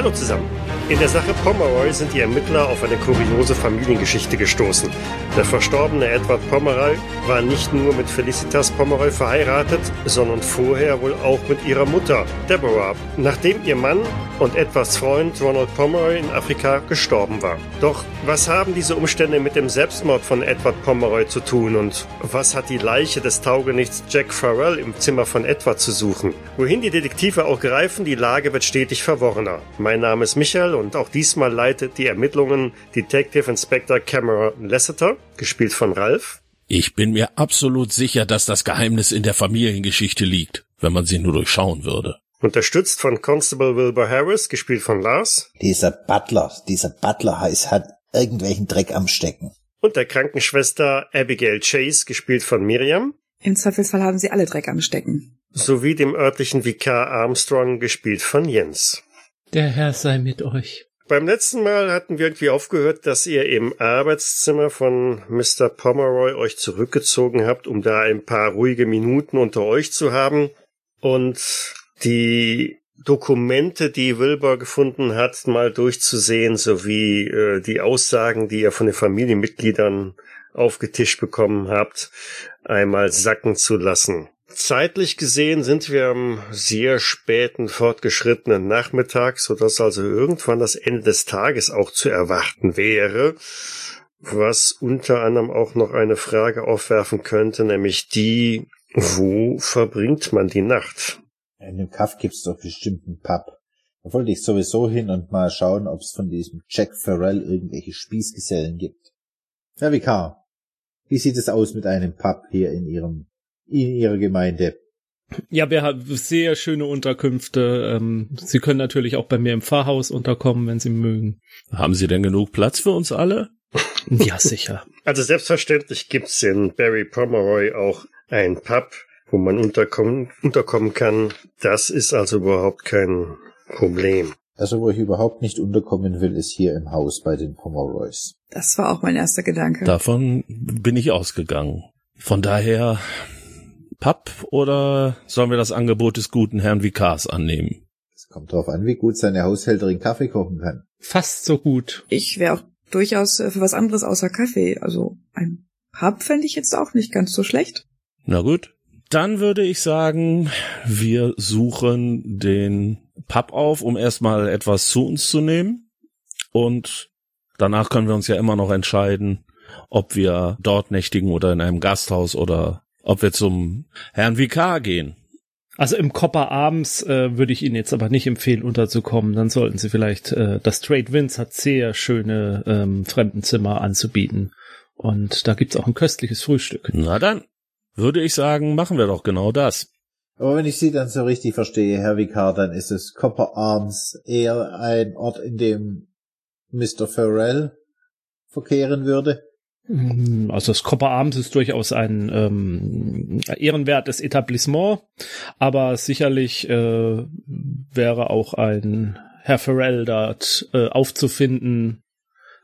Hallo zusammen. In der Sache Pomeroy sind die Ermittler auf eine kuriose Familiengeschichte gestoßen. Der verstorbene Edward Pomeroy war nicht nur mit Felicitas Pomeroy verheiratet, sondern vorher wohl auch mit ihrer Mutter, Deborah, nachdem ihr Mann und Edwards Freund Ronald Pomeroy in Afrika gestorben war. Doch was haben diese Umstände mit dem Selbstmord von Edward Pomeroy zu tun und was hat die Leiche des Taugenichts Jack Farrell im Zimmer von Edward zu suchen? Wohin die Detektive auch greifen, die Lage wird stetig verworrener. Mein Name ist Michael und auch diesmal leitet die Ermittlungen Detective Inspector Cameron Lasseter, gespielt von Ralph. Ich bin mir absolut sicher, dass das Geheimnis in der Familiengeschichte liegt, wenn man sie nur durchschauen würde. Unterstützt von Constable Wilbur Harris, gespielt von Lars. Dieser Butler, dieser Butler heißt, hat irgendwelchen Dreck am Stecken. Und der Krankenschwester Abigail Chase, gespielt von Miriam. Im Zweifelsfall haben sie alle Dreck am Stecken. Sowie dem örtlichen Vikar Armstrong, gespielt von Jens. Der Herr sei mit euch. Beim letzten Mal hatten wir irgendwie aufgehört, dass ihr im Arbeitszimmer von Mr. Pomeroy euch zurückgezogen habt, um da ein paar ruhige Minuten unter euch zu haben. Und die Dokumente, die Wilbur gefunden hat, mal durchzusehen, sowie äh, die Aussagen, die ihr von den Familienmitgliedern aufgetischt bekommen habt, einmal sacken zu lassen. Zeitlich gesehen sind wir am sehr späten, fortgeschrittenen Nachmittag, so dass also irgendwann das Ende des Tages auch zu erwarten wäre, was unter anderem auch noch eine Frage aufwerfen könnte, nämlich die, wo verbringt man die Nacht? In dem Kaff gibt's doch bestimmt einen Pub. Da wollte ich sowieso hin und mal schauen, ob es von diesem Jack Farrell irgendwelche Spießgesellen gibt. Herr Vikar, wie sieht es aus mit einem Pub hier in Ihrem, in Ihrer Gemeinde? Ja, wir haben sehr schöne Unterkünfte. Ähm, Sie können natürlich auch bei mir im Pfarrhaus unterkommen, wenn Sie mögen. Haben Sie denn genug Platz für uns alle? Ja, sicher. Also selbstverständlich gibt's in Barry Pomeroy auch ein Pub, wo man unterkommen, unterkommen kann. Das ist also überhaupt kein Problem. Also wo ich überhaupt nicht unterkommen will, ist hier im Haus bei den Pomeroys. Das war auch mein erster Gedanke. Davon bin ich ausgegangen. Von daher, Papp oder sollen wir das Angebot des guten Herrn Vikars annehmen? Es kommt darauf an, wie gut seine Haushälterin Kaffee kochen kann. Fast so gut. Ich wäre auch durchaus äh, für was anderes außer Kaffee. Also ein Pub fände ich jetzt auch nicht ganz so schlecht. Na gut. Dann würde ich sagen, wir suchen den Pub auf, um erstmal etwas zu uns zu nehmen. Und danach können wir uns ja immer noch entscheiden, ob wir dort nächtigen oder in einem Gasthaus oder ob wir zum Herrn Vikar gehen. Also im Copper abends äh, würde ich Ihnen jetzt aber nicht empfehlen, unterzukommen. Dann sollten Sie vielleicht, äh, das Trade Winds hat sehr schöne ähm, Fremdenzimmer anzubieten. Und da gibt's auch ein köstliches Frühstück. Na dann, würde ich sagen, machen wir doch genau das. Aber wenn ich Sie dann so richtig verstehe, Herr Vikar, dann ist es Copper Arms eher ein Ort, in dem Mr. Farrell verkehren würde. Mm, Also das Copper Arms ist durchaus ein ähm, ehrenwertes Etablissement, aber sicherlich äh, wäre auch ein Herr Farrell dort äh, aufzufinden,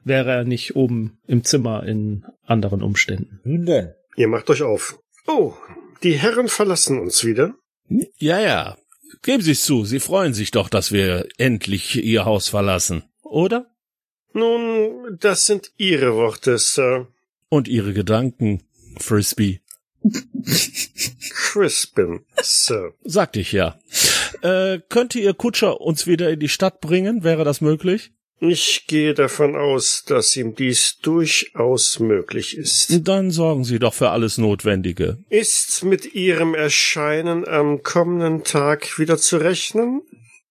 wäre er nicht oben im Zimmer in anderen Umständen. Nun denn. Ihr macht euch auf. Oh, die Herren verlassen uns wieder. Ja, ja. Geben Sie es zu, Sie freuen sich doch, dass wir endlich Ihr Haus verlassen, oder? Nun, das sind Ihre Worte, Sir. Und Ihre Gedanken, Frisbee. Crispin, Sir. Sagte ich ja. Äh, könnte Ihr Kutscher uns wieder in die Stadt bringen? Wäre das möglich? Ich gehe davon aus, dass ihm dies durchaus möglich ist. Dann sorgen Sie doch für alles Notwendige. Ist mit Ihrem Erscheinen am kommenden Tag wieder zu rechnen?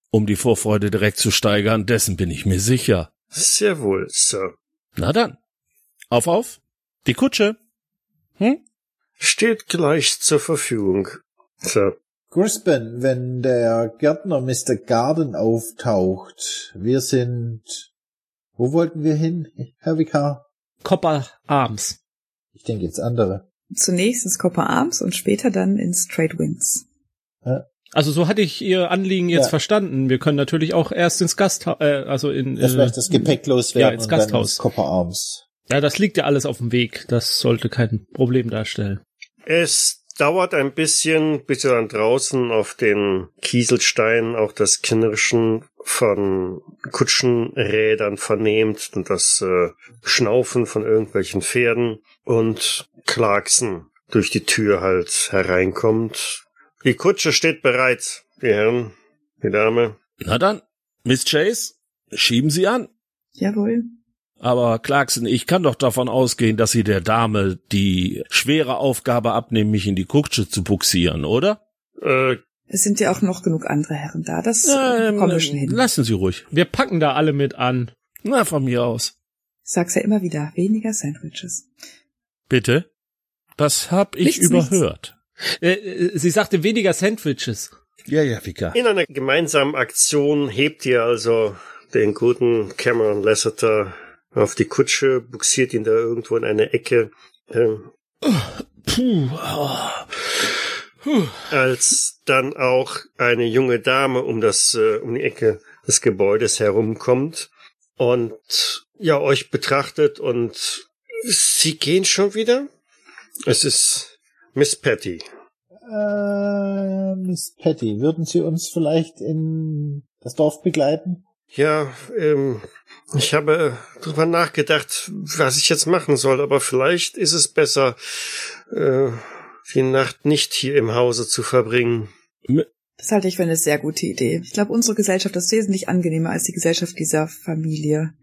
Um die Vorfreude direkt zu steigern, dessen bin ich mir sicher. Sehr wohl, Sir. Na dann. Auf, auf. Die Kutsche. Hm? Steht gleich zur Verfügung, Sir. Crispin, wenn der Gärtner Mr. Garden auftaucht, wir sind, wo wollten wir hin, Herr Vikar? Copper Arms. Ich denke jetzt andere. Zunächst ins Copper Arms und später dann ins Trade Winds. Also so hatte ich Ihr Anliegen jetzt Ja. verstanden. Wir können natürlich auch erst ins Gasthaus, äh, also in Erst äh, das Gepäck loswerden ja, ins und dann Gasthaus. ins Copper Arms. Ja, das liegt ja alles auf dem Weg. Das sollte kein Problem darstellen. Es dauert ein bisschen, bis ihr dann draußen auf den Kieselsteinen auch das Knirschen von Kutschenrädern vernehmt und das äh, Schnaufen von irgendwelchen Pferden und Clarkson durch die Tür halt hereinkommt. Die Kutsche steht bereit, die Herren, die Dame. Na dann, Miss Chase, schieben Sie an. Jawohl. Aber Clarkson, ich kann doch davon ausgehen, dass Sie der Dame die schwere Aufgabe abnehmen, mich in die Kutsche zu buxieren, oder? Äh, Es sind ja auch noch genug andere Herren da. Das Ähm, äh, kommen wir schon hin. Lassen Sie ruhig. Wir packen da alle mit an. Na, von mir aus. Ich sag's ja immer wieder. Weniger Sandwiches. Bitte? Das hab ich Nichts, überhört. Äh, äh, sie sagte weniger Sandwiches. Ja, ja, Vika. in einer gemeinsamen Aktion hebt ihr also den guten Cameron Lasseter auf die Kutsche, buxiert ihn da irgendwo in eine Ecke. Ähm, Puh. oh. als dann auch eine junge Dame um das äh, um die Ecke des Gebäudes herumkommt und ja euch betrachtet und sie gehen schon wieder. Es ist Miss Patty. Äh, Miss Patty, würden Sie uns vielleicht in das Dorf begleiten? Ja, ähm, ich habe drüber nachgedacht, was ich jetzt machen soll, aber vielleicht ist es besser, äh, die Nacht nicht hier im Hause zu verbringen. Das halte ich für eine sehr gute Idee. Ich glaube, unsere Gesellschaft ist wesentlich angenehmer als die Gesellschaft dieser Familie.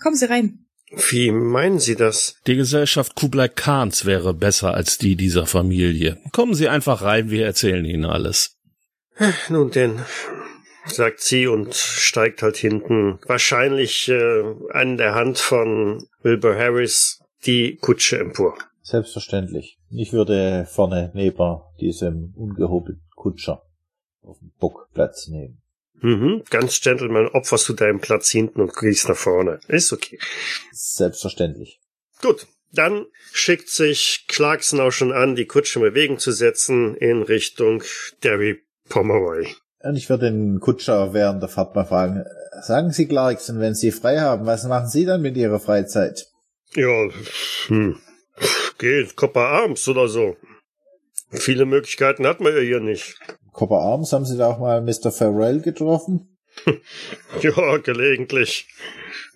Kommen Sie rein. Wie meinen Sie das? Die Gesellschaft Kublai Khans wäre besser als die dieser Familie. Kommen Sie einfach rein, wir erzählen Ihnen alles. Nun denn, sagt sie und steigt halt hinten, wahrscheinlich äh, an der Hand von Wilbur Harris, die Kutsche empor. Selbstverständlich. Ich würde vorne neben diesem ungehobelten Kutscher auf dem Bock Platz nehmen. Mhm, ganz Gentleman, opferst du deinen Platz hinten und gehst nach vorne. Ist okay. Selbstverständlich. Gut, dann schickt sich Clarkson auch schon an, die Kutsche in Bewegung zu setzen in Richtung Derry Pomeroy. Und ich würde den Kutscher während der Fahrt mal fragen, sagen Sie Clarkson, wenn Sie frei haben, was machen Sie dann mit Ihrer Freizeit? Ja, hm. Geh ins Copper Arms oder so. Viele Möglichkeiten hat man ja hier nicht. Copper Arms, haben Sie da auch mal Mr. Farrell getroffen? Ja, gelegentlich.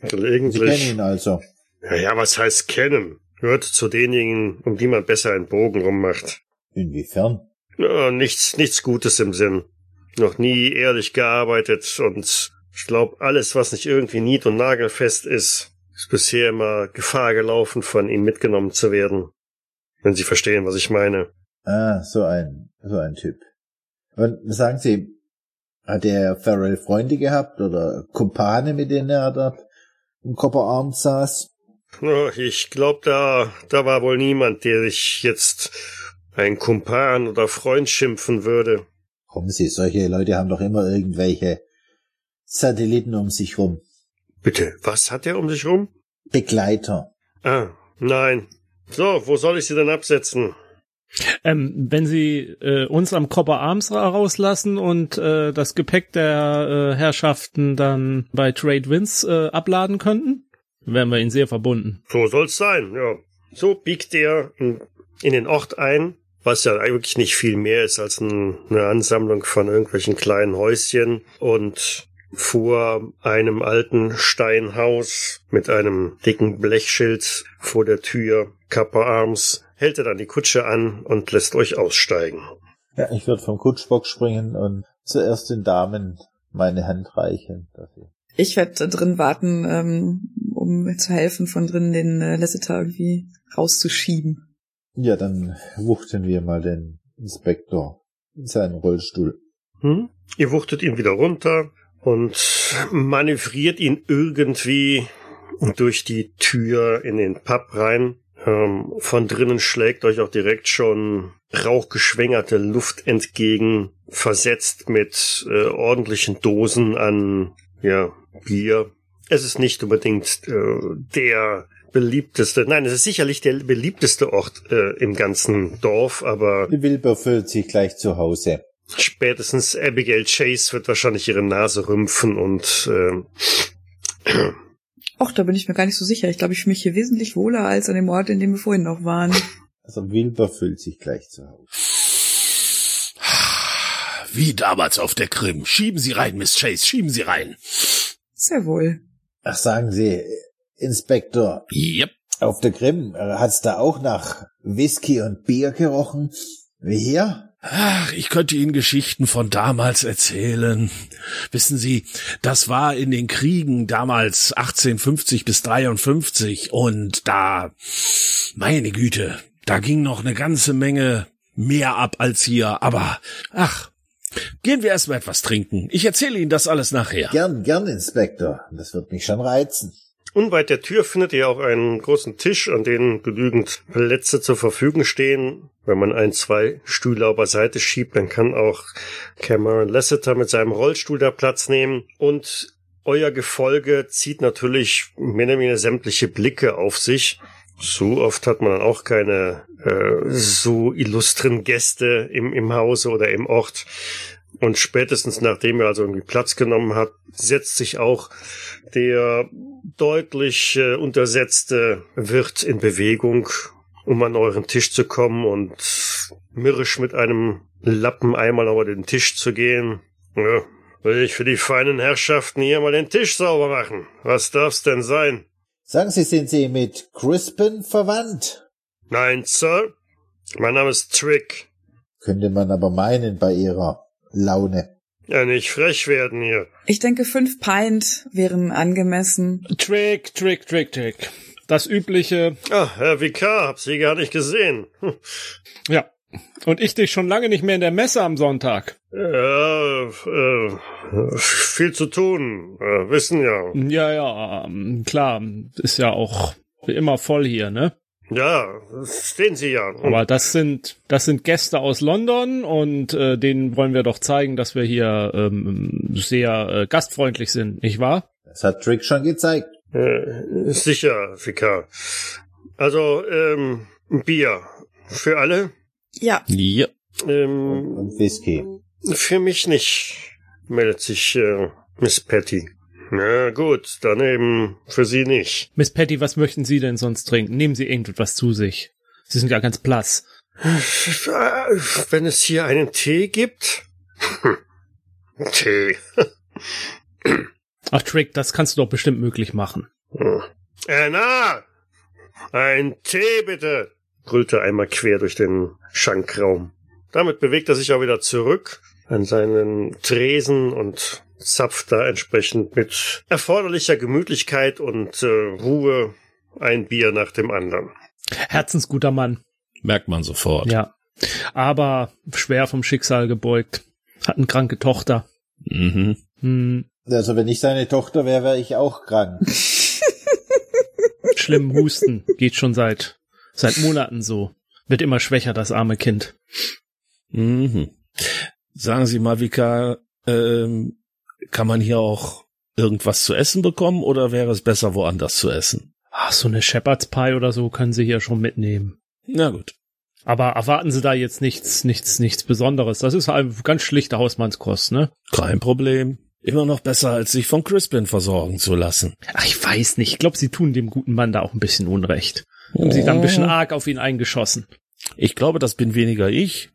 Sie kennen Gelegentlich. ihn also. Ja, ja, was heißt kennen? Hört zu denjenigen, um die man besser einen Bogen rummacht. Inwiefern? Ja, nichts, nichts Gutes im Sinn. Noch nie ehrlich gearbeitet und ich glaube, alles, was nicht irgendwie nied- und nagelfest ist, ist bisher immer Gefahr gelaufen, von ihm mitgenommen zu werden. Wenn Sie verstehen, was ich meine. Ah, so ein, so ein Typ. Und sagen Sie, hat der Farrell Freunde gehabt oder Kumpane, mit denen er da im Copper Arms saß? Ja, Ich glaube, da, da war wohl niemand, der sich jetzt ein Kumpan oder Freund schimpfen würde. Kommen Sie, solche Leute haben doch immer irgendwelche Satelliten um sich rum. Bitte, was hat er um sich rum? Begleiter. Ah, nein. So, wo soll ich sie denn absetzen? Ähm, wenn Sie äh, uns am Copper Arms ra- rauslassen und äh, das Gepäck der äh, Herrschaften dann bei Trade Winds äh, abladen könnten, wären wir Ihnen sehr verbunden. So soll's sein, ja. So biegt er in, in den Ort ein, was ja eigentlich nicht viel mehr ist als ein, eine Ansammlung von irgendwelchen kleinen Häuschen und vor einem alten Steinhaus mit einem dicken Blechschild vor der Tür, Kappa Arms, hält er dann die Kutsche an und lässt euch aussteigen. Ja, ich würde vom Kutschbock springen und zuerst den Damen meine Hand reichen. Dafür. Ich werde drin warten, ähm, um mir zu helfen, von drin den äh, Lasseter irgendwie rauszuschieben. Ja, dann wuchten wir mal den Inspektor in seinen Rollstuhl. Hm? Ihr wuchtet ihn wieder runter und manövriert ihn irgendwie durch die Tür in den Pub rein. Ähm, von drinnen schlägt euch auch direkt schon rauchgeschwängerte Luft entgegen, versetzt mit äh, ordentlichen Dosen an ja, Bier. Es ist nicht unbedingt äh, der beliebteste, nein, es ist sicherlich der beliebteste Ort äh, im ganzen Dorf, aber Die Wilbur fühlt sich gleich zu Hause. Spätestens Abigail Chase wird wahrscheinlich ihre Nase rümpfen und äh, Och, da bin ich mir gar nicht so sicher. Ich glaube, ich fühle mich hier wesentlich wohler als an dem Ort, in dem wir vorhin noch waren. Also Wilbur fühlt sich gleich zu Hause. wie damals auf der Krim. Schieben Sie rein, Miss Chase, schieben Sie rein. Sehr wohl. Ach, sagen Sie, Inspektor, Yep. auf der Krim äh, hat's da auch nach Whisky und Bier gerochen? Wie hier? Ach, ich könnte Ihnen Geschichten von damals erzählen. Wissen Sie, das war in den Kriegen damals 1850 bis 53 und da, meine Güte, da ging noch eine ganze Menge mehr ab als hier, aber ach, gehen wir erstmal etwas trinken. Ich erzähle Ihnen das alles nachher. Gern, gern, Inspektor. Das wird mich schon reizen. Unweit der Tür findet ihr auch einen großen Tisch, an dem genügend Plätze zur Verfügung stehen. Wenn man ein, zwei Stühle auf Seite schiebt, dann kann auch Cameron Lasseter mit seinem Rollstuhl da Platz nehmen. Und euer Gefolge zieht natürlich mehr oder weniger sämtliche Blicke auf sich. So oft hat man dann auch keine äh, so illustren Gäste im, im Hause oder im Ort. Und spätestens nachdem er also irgendwie Platz genommen hat, setzt sich auch der deutlich äh, untersetzte Wirt in Bewegung, um an euren Tisch zu kommen und mürrisch mit einem Lappen einmal über den Tisch zu gehen. Ja, will ich für die feinen Herrschaften hier mal den Tisch sauber machen. Was darf's denn sein? Sagen Sie, sind Sie mit Crispin verwandt? Nein, Sir. Mein Name ist Trick. Könnte man aber meinen bei Ihrer Laune. Ja, nicht frech werden hier. Ich denke, fünf Pint wären angemessen. Trick, Trick, Trick, Trick. Das übliche. Ah, Herr Vikar, hab Sie gar nicht gesehen. Hm. Ja. Und ich dich schon lange nicht mehr in der Messe am Sonntag. Ja, äh, viel zu tun. Äh, wissen ja. Ja, ja, ähm, klar. Ist ja auch wie immer voll hier, ne? Ja, das sehen Sie ja. Aber das sind das sind Gäste aus London und äh, denen wollen wir doch zeigen, dass wir hier ähm, sehr äh, gastfreundlich sind, nicht wahr? Das hat Trick schon gezeigt. Äh, sicher, Vikar. Also, ähm, Bier. Für alle? Ja, Ja. Ähm, Und Whisky. für mich nicht, meldet sich äh, Miss Patty. Na gut, dann eben für Sie nicht. Miss Patty, was möchten Sie denn sonst trinken? Nehmen Sie irgendetwas zu sich. Sie sind ja ganz blass. Wenn es hier einen Tee gibt? Hm. Tee. Ach, Trick, das kannst du doch bestimmt möglich machen. Anna! Ein Tee bitte! brüllte einmal quer durch den Schankraum. Damit bewegt er sich auch wieder zurück an seinen Tresen und zapft da entsprechend mit erforderlicher Gemütlichkeit und äh, Ruhe ein Bier nach dem anderen. Herzensguter Mann. Merkt man sofort. Ja. Aber schwer vom Schicksal gebeugt. Hat eine kranke Tochter. Mhm. Hm, Also wenn ich seine Tochter wäre, wäre ich auch krank. schlimmen Husten. Geht schon seit, seit Monaten so. Wird immer schwächer, das arme Kind. Mhm. Sagen Sie mal, Vika, ähm, kann man hier auch irgendwas zu essen bekommen oder wäre es besser, woanders zu essen? Ach, so eine Shepherd's Pie oder so können Sie hier schon mitnehmen. Na gut. Aber erwarten Sie da jetzt nichts, nichts, nichts Besonderes. Das ist halt ganz schlichte Hausmannskost, ne? Kein Problem. Immer noch besser, als sich von Crispin versorgen zu lassen. Ach, ich weiß nicht. Ich glaube, Sie tun dem guten Mann da auch ein bisschen Unrecht. Haben sich da ein bisschen arg auf ihn eingeschossen. Ich glaube, das bin weniger ich.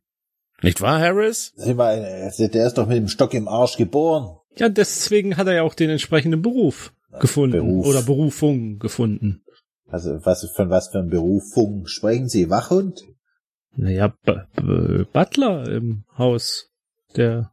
Nicht wahr, Harris? Sieh mal, also der ist doch mit dem Stock im Arsch geboren. Ja, deswegen hat er ja auch den entsprechenden Beruf gefunden. Beruf. Oder Berufung gefunden. Also was von was für einem Berufung sprechen Sie? Wachhund? Naja, B B Butler im Haus der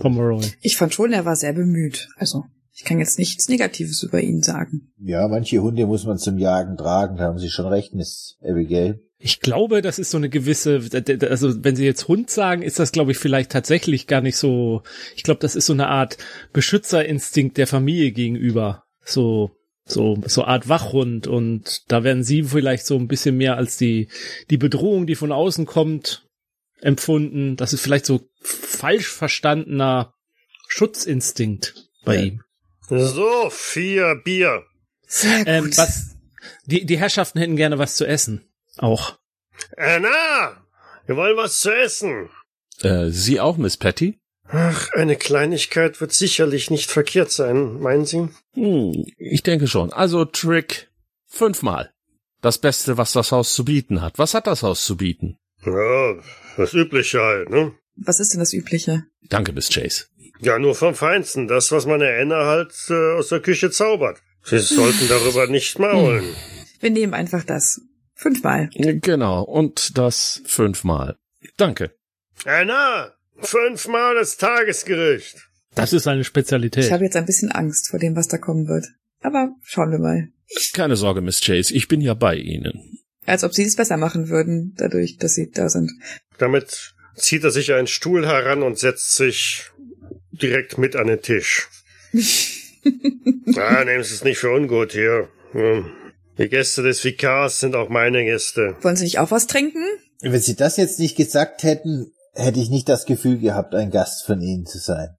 Pomeroy. ich fand schon, er war sehr bemüht. Also, ich kann jetzt nichts Negatives über ihn sagen. Ja, manche Hunde muss man zum Jagen tragen, da haben Sie schon recht, Miss Abigail. Ich glaube, das ist so eine gewisse, also wenn Sie jetzt Hund sagen, ist das, glaube ich, vielleicht tatsächlich gar nicht so, ich glaube, das ist so eine Art Beschützerinstinkt der Familie gegenüber. So, so, so Art Wachhund und da werden Sie vielleicht so ein bisschen mehr als die, die Bedrohung, die von außen kommt, empfunden. Das ist vielleicht so falsch verstandener Schutzinstinkt bei Ja. ihm. So, vier Bier. Sehr gut. Ähm, was, die, die Herrschaften hätten gerne was zu essen. Auch. Anna! Wir wollen was zu essen. Äh, Sie auch, Miss Patty? Ach, eine Kleinigkeit wird sicherlich nicht verkehrt sein, meinen Sie? Hm, ich denke schon. Also Trick fünfmal. Das Beste, was das Haus zu bieten hat. Was hat das Haus zu bieten? Ja, das Übliche halt, ne? Was ist denn das Übliche? Danke, Miss Chase. Ja, nur vom Feinsten. Das, was meine Anna halt äh, aus der Küche zaubert. Sie sollten darüber nicht maulen. Wir nehmen einfach das. Fünfmal. Genau, und das fünfmal. Danke. Anna, fünfmal das Tagesgericht. Das ist eine Spezialität. Ich habe jetzt ein bisschen Angst vor dem, was da kommen wird. Aber schauen wir mal. Keine Sorge, Miss Chase, ich bin ja bei Ihnen. Als ob sie es besser machen würden, dadurch, dass sie da sind. Damit zieht er sich einen Stuhl heran und setzt sich direkt mit an den Tisch. ah, nehmen Sie es nicht für ungut hier. Hm. Die Gäste des Vikars sind auch meine Gäste. Wollen Sie nicht auch was trinken? Wenn Sie das jetzt nicht gesagt hätten, hätte ich nicht das Gefühl gehabt, ein Gast von Ihnen zu sein.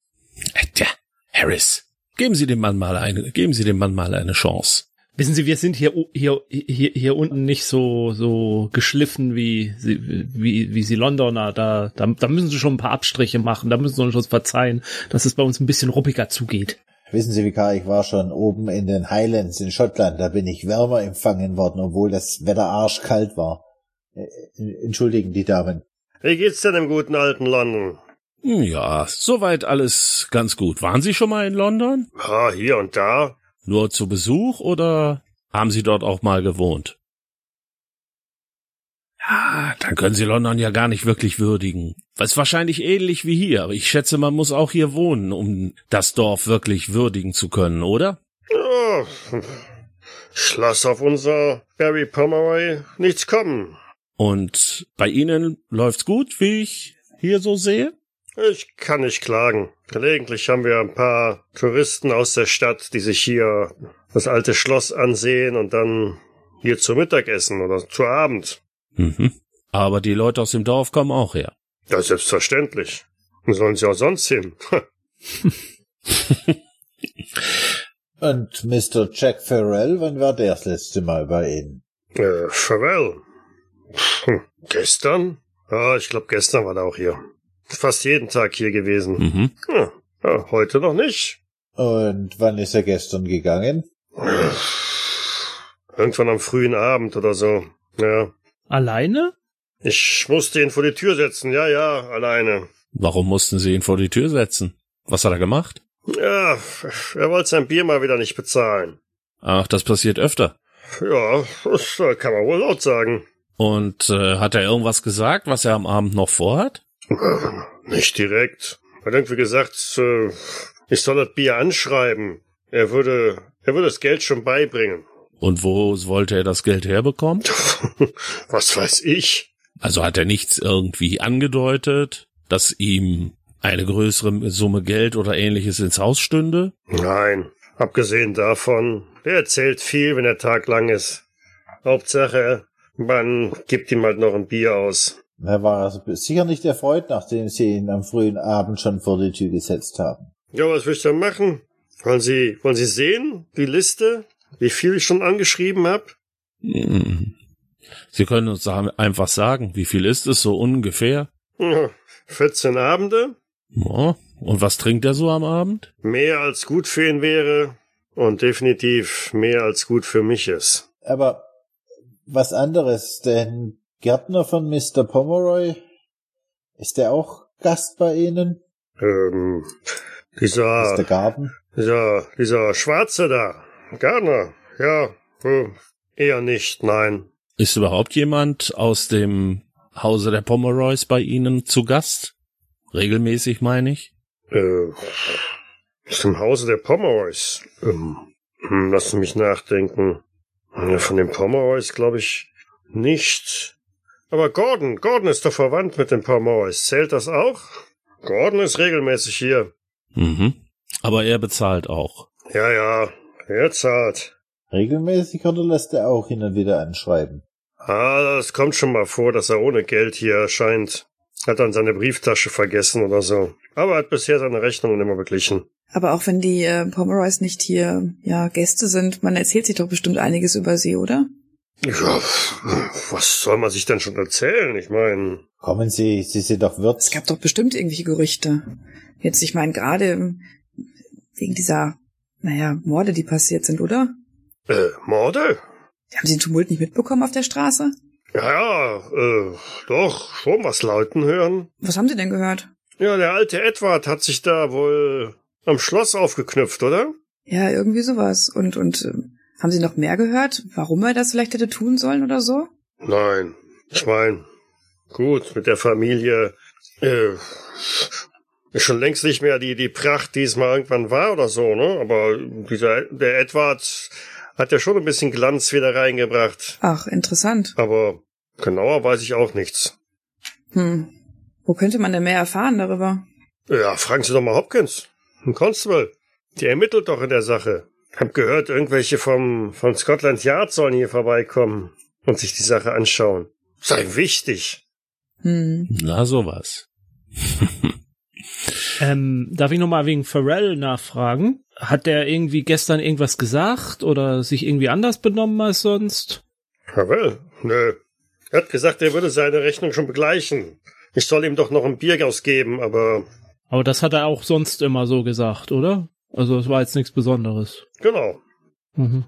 Äh, Tja, Harris, geben Sie dem Mann mal eine, geben Sie dem Mann mal eine Chance. Wissen Sie, wir sind hier hier hier hier unten nicht so so geschliffen wie sie wie wie sie Londoner. Da da, da müssen Sie schon ein paar Abstriche machen. Da müssen Sie uns verzeihen, dass es bei uns ein bisschen ruppiger zugeht. Wissen Sie, Vikar, ich war schon oben in den Highlands in Schottland, da bin ich wärmer empfangen worden, obwohl das Wetter arschkalt war. Äh, Entschuldigen die Damen. Wie geht's denn im guten alten London? Ja, soweit alles ganz gut. Waren Sie schon mal in London? Ah, hier und da. Nur zu Besuch oder haben Sie dort auch mal gewohnt? Ja, dann können Sie London ja gar nicht wirklich würdigen. ist wahrscheinlich ähnlich wie hier, aber ich schätze, man muss auch hier wohnen, um das Dorf wirklich würdigen zu können, oder? Ja, ich lass auf unser Barry Pomeroy nichts kommen. Und bei Ihnen läuft's gut, wie ich hier so sehe? Ich kann nicht klagen. Gelegentlich haben wir ein paar Touristen aus der Stadt, die sich hier das alte Schloss ansehen und dann hier zu Mittag essen oder zu Abend. Mhm. Aber die Leute aus dem Dorf kommen auch her. Ja, selbstverständlich. Wo sollen sie auch sonst hin? Und Mr. Jack Farrell, wann war der das letzte Mal bei Ihnen? äh, Farewell. Hm, gestern? Ja, ich glaube, gestern war er auch hier. Fast jeden Tag hier gewesen. Mhm. Ja, ja, heute noch nicht. Und wann ist er gestern gegangen? Irgendwann am frühen Abend oder so. Ja. Alleine? Ich musste ihn vor die Tür setzen. Ja, ja, alleine. Warum mussten Sie ihn vor die Tür setzen? Was hat er gemacht? Ja, er wollte sein Bier mal wieder nicht bezahlen. Ach, das passiert öfter. Ja, das kann man wohl laut sagen. Und äh, hat er irgendwas gesagt, was er am Abend noch vorhat? Nicht direkt. Er hat irgendwie gesagt, äh, ich soll das Bier anschreiben. Er würde, er würde das Geld schon beibringen. Und wo wollte er das Geld herbekommen? Was weiß ich? Also hat er nichts irgendwie angedeutet, dass ihm eine größere Summe Geld oder ähnliches ins Haus stünde? Nein, abgesehen davon, er erzählt viel, wenn der Tag lang ist. Hauptsache, man gibt ihm halt noch ein Bier aus. Er war also sicher nicht erfreut, nachdem Sie ihn am frühen Abend schon vor die Tür gesetzt haben. Ja, was will ich denn machen? Wollen Sie, wollen Sie sehen, die Liste, wie viel ich schon angeschrieben habe? Hm. Sie können uns einfach sagen, wie viel ist es so ungefähr? Ja, 14 Abende, Ja. Und was trinkt er so am Abend? mehr als gut für ihn wäre und definitiv mehr als gut für mich ist. Aber was anderes, denn Gärtner von Mr. Pomeroy, ist der auch Gast bei Ihnen? Ähm, dieser, Mr. Garden? dieser, dieser Schwarze da, Gardner, ja, hm, eher nicht, nein. Ist überhaupt jemand aus dem Hause der Pomeroys bei Ihnen zu Gast? Regelmäßig meine ich. Äh, aus dem Hause der Pomeroys. Ähm, hm, lass mich nachdenken. Von den Pomeroys glaube ich nicht. Aber Gordon, Gordon ist doch verwandt mit den Pomeroys. Zählt das auch? Gordon ist regelmäßig hier. Mhm. Aber er bezahlt auch. Ja, ja, er zahlt. Regelmäßig oder lässt er auch hin und wieder anschreiben? Ah, das kommt schon mal vor, dass er ohne Geld hier erscheint. Hat dann seine Brieftasche vergessen oder so. Aber er hat bisher seine Rechnungen immer beglichen. Aber auch wenn die äh, Pomeroys nicht hier ja Gäste sind, man erzählt sich doch bestimmt einiges über sie, oder? Ja, was soll man sich denn schon erzählen? Ich meine, Kommen Sie, Sie sind doch Wirt. Es gab doch bestimmt irgendwelche Gerüchte. Jetzt, ich meine, gerade wegen dieser, naja, Morde, die passiert sind, oder? äh, Morde? Haben Sie den Tumult nicht mitbekommen auf der Straße? Ja, ja, äh, doch, schon was lauten hören. Was haben Sie denn gehört? Ja, der alte Edward hat sich da wohl am Schloss aufgeknüpft, oder? Ja, irgendwie sowas. Und, und äh, haben Sie noch mehr gehört? Warum er das vielleicht hätte tun sollen oder so? Nein, ich mein, gut, mit der Familie, äh, schon längst nicht mehr die, die Pracht, die es mal irgendwann war oder so, ne? Aber dieser, der Edward hat ja schon ein bisschen Glanz wieder reingebracht. Ach, interessant. Aber genauer weiß ich auch nichts. Hm. Wo könnte man denn mehr erfahren darüber? Ja, fragen Sie doch mal Hopkins. Ein Constable. Die ermittelt doch in der Sache. Hab gehört, irgendwelche vom, von Scotland Yard sollen hier vorbeikommen und sich die Sache anschauen. Sei wichtig. Hm. Na, sowas. Ähm, darf ich nochmal wegen Pharrell nachfragen? Hat der irgendwie gestern irgendwas gesagt oder sich irgendwie anders benommen als sonst? Jawohl, nö. Er hat gesagt, er würde seine Rechnung schon begleichen. Ich soll ihm doch noch ein Bier ausgeben, aber Aber das hat er auch sonst immer so gesagt, oder? Also es war jetzt nichts Besonderes. genau. Mhm.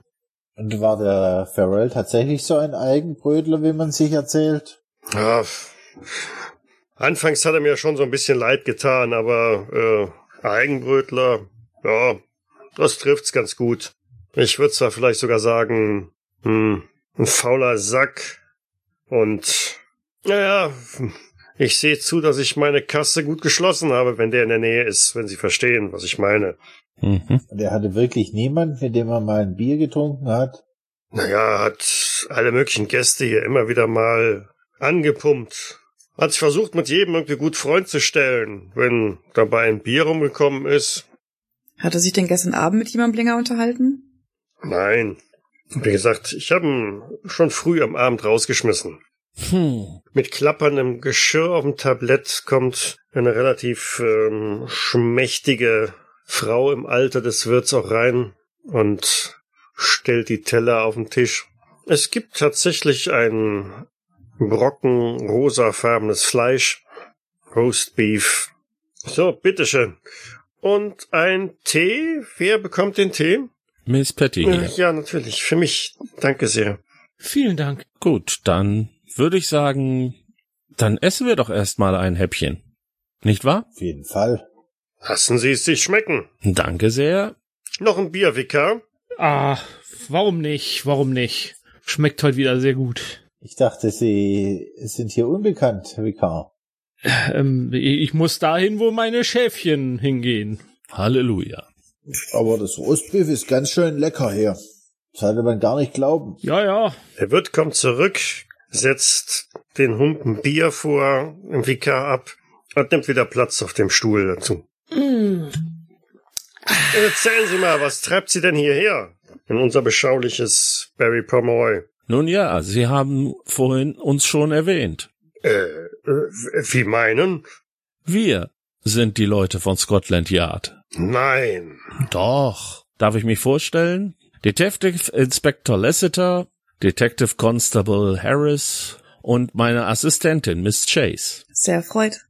Und war der Farrell tatsächlich so ein Eigenbrötler, wie man sich erzählt? Ja, anfangs hat er mir schon so ein bisschen leid getan, aber äh, Eigenbrötler, ja, das trifft's ganz gut. Ich würde zwar vielleicht sogar sagen, hm, ein fauler Sack. Und naja, ich sehe zu, dass ich meine Kasse gut geschlossen habe, wenn der in der Nähe ist, wenn Sie verstehen, was ich meine. Mhm. Und er hatte wirklich niemand, mit dem er mal ein Bier getrunken hat? Naja, hat alle möglichen Gäste hier immer wieder mal angepumpt. Hat sich versucht, mit jedem irgendwie gut Freund zu stellen. Wenn dabei ein Bier rumgekommen ist, Hat er sich denn gestern Abend mit jemandem länger unterhalten? nein. Wie gesagt, ich habe ihn schon früh am Abend rausgeschmissen. Hm. Mit klapperndem Geschirr auf dem Tablett kommt eine relativ ähm, schmächtige Frau im Alter des Wirts auch rein und stellt die Teller auf den Tisch. Es gibt tatsächlich ein Brocken rosafarbenes Fleisch, Roast Beef. So, bitteschön. Und ein Tee? Wer bekommt den Tee? Miss Patty Äh, hier. Ja, natürlich. Für mich. Danke sehr. Vielen Dank. Gut, dann würde ich sagen, dann essen wir doch erstmal ein Häppchen. Nicht wahr? Auf jeden Fall. Lassen Sie es sich schmecken. Danke sehr. Noch ein Bier, Vikar? Ah, warum nicht? Warum nicht? Schmeckt heute wieder sehr gut. Ich dachte, Sie sind hier unbekannt, Herr Vikar. Ähm, ich muss dahin, wo meine Schäfchen hingehen. Halleluja. Aber das Rostbeef ist ganz schön lecker hier. Das sollte man gar nicht glauben. Ja, ja. Der Wirt kommt zurück, setzt den Humpen Bier vor im Vikar ab und nimmt wieder Platz auf dem Stuhl dazu. Erzählen Sie mal, was treibt Sie denn hierher? In unser beschauliches Barry Pomeroy. Nun ja, Sie haben vorhin uns schon erwähnt. Äh, äh, wie meinen? Wir sind die Leute von Scotland Yard. Nein. Doch. Darf ich mich vorstellen? Detective Inspector Lasseter, Detective Constable Harris und meine Assistentin Miss Chase. Sehr erfreut.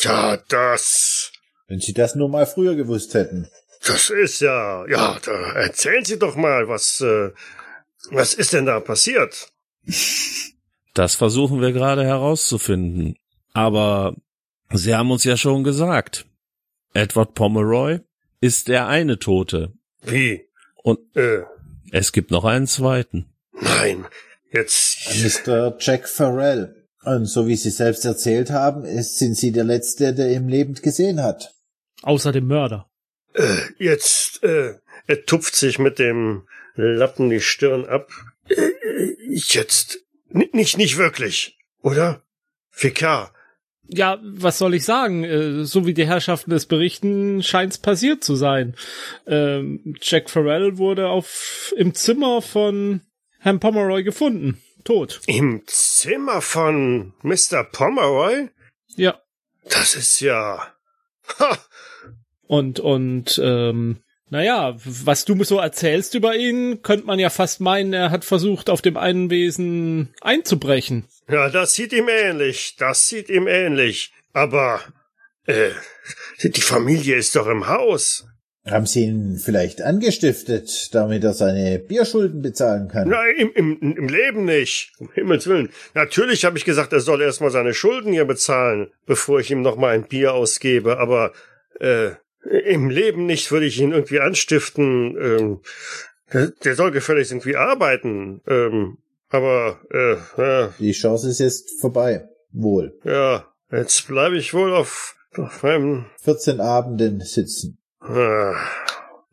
Ja, das. Wenn Sie das nur mal früher gewusst hätten. Das ist ja. Ja, da erzählen Sie doch mal, was. Äh, was ist denn da passiert? Das versuchen wir gerade herauszufinden. Aber Sie haben uns ja schon gesagt. Edward Pomeroy ist der eine Tote. Wie? Und Äh, es gibt noch einen zweiten. nein. Jetzt. Mr. Jack Farrell. Und so wie Sie selbst erzählt haben, ist, sind Sie der Letzte, der ihn lebend gesehen hat. Außer dem Mörder. Äh, jetzt. Äh, er tupft sich mit dem Lappen die Stirn ab. Jetzt. N nicht, nicht wirklich. Oder? Vikar. Ja, was soll ich sagen? Äh, so wie die Herrschaften es berichten, scheint's passiert zu sein. Ähm, Jack Farrell wurde auf im Zimmer von Herrn Pomeroy gefunden. Tot. Im Zimmer von Mr. Pomeroy? Ja. Das ist ja. Ha! Und, und, ähm, naja, was du so erzählst über ihn, könnte man ja fast meinen, er hat versucht, auf dem einen Wesen einzubrechen. Ja, das sieht ihm ähnlich. Das sieht ihm ähnlich. Aber, äh, die Familie ist doch im Haus. Haben Sie ihn vielleicht angestiftet, damit er seine Bierschulden bezahlen kann? Nein, im, im, im Leben nicht. Um Himmels Willen. Natürlich habe ich gesagt, er soll erstmal seine Schulden hier bezahlen, bevor ich ihm nochmal ein Bier ausgebe, aber äh, im Leben nicht würde ich ihn irgendwie anstiften. Ähm, der, der soll gefälligst irgendwie arbeiten. Ähm, aber äh, ja, Die Chance ist jetzt vorbei. Wohl. ja, jetzt bleibe ich wohl auf, auf meinem. 14 Abenden sitzen. Ah,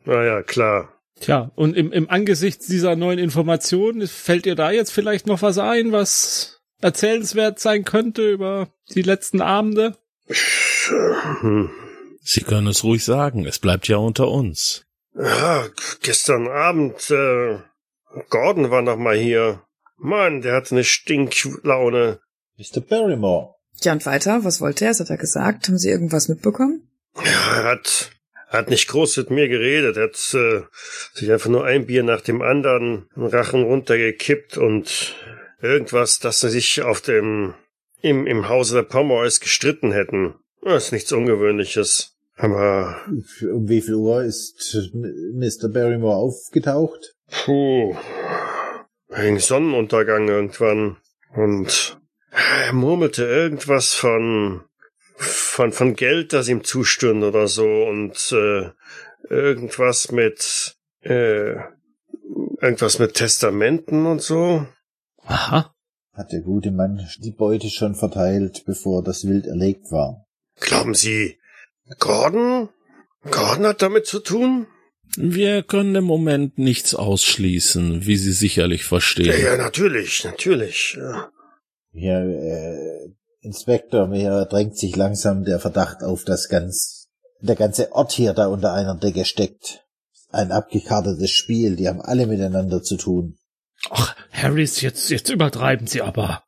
naja, klar. Tja, und im, im Angesicht dieser neuen Informationen, fällt dir da jetzt vielleicht noch was ein, was erzählenswert sein könnte über die letzten Abende? Sie können es ruhig sagen, es bleibt ja unter uns. Ja, gestern Abend, äh, Gordon war noch mal hier. Mann, der hatte eine Stinklaune. Mr. Barrymore. Ja, und weiter? Was wollte er? Was hat er gesagt? Haben Sie irgendwas mitbekommen? Ja, er hat, er hat nicht groß mit mir geredet. Er hat äh, sich einfach nur ein Bier nach dem anderen im Rachen runtergekippt und irgendwas, dass sie sich auf dem im, im Hause der Pomeroys gestritten hätten. Das ist nichts Ungewöhnliches. Aber Um wie viel Uhr ist Mr. Barrymore aufgetaucht? Puh. Wegen Sonnenuntergang irgendwann. Und er murmelte irgendwas von, von, von Geld, das ihm zustünde oder so. Und äh, irgendwas mit, äh, irgendwas mit Testamenten und so. Aha. Hat der gute Mann die Beute schon verteilt, bevor das Wild erlegt war? Glauben Sie, Gordon? Gordon hat damit zu tun? Wir können im Moment nichts ausschließen, wie Sie sicherlich Ja, verstehen. ja, natürlich, natürlich. Ja. Ja, äh, Inspektor, mir drängt sich langsam der Verdacht auf, dass ganz, der ganze Ort hier da unter einer Decke steckt. Ein abgekartetes Spiel, die haben alle miteinander zu tun. Ach, Harrys, jetzt, jetzt übertreiben Sie aber.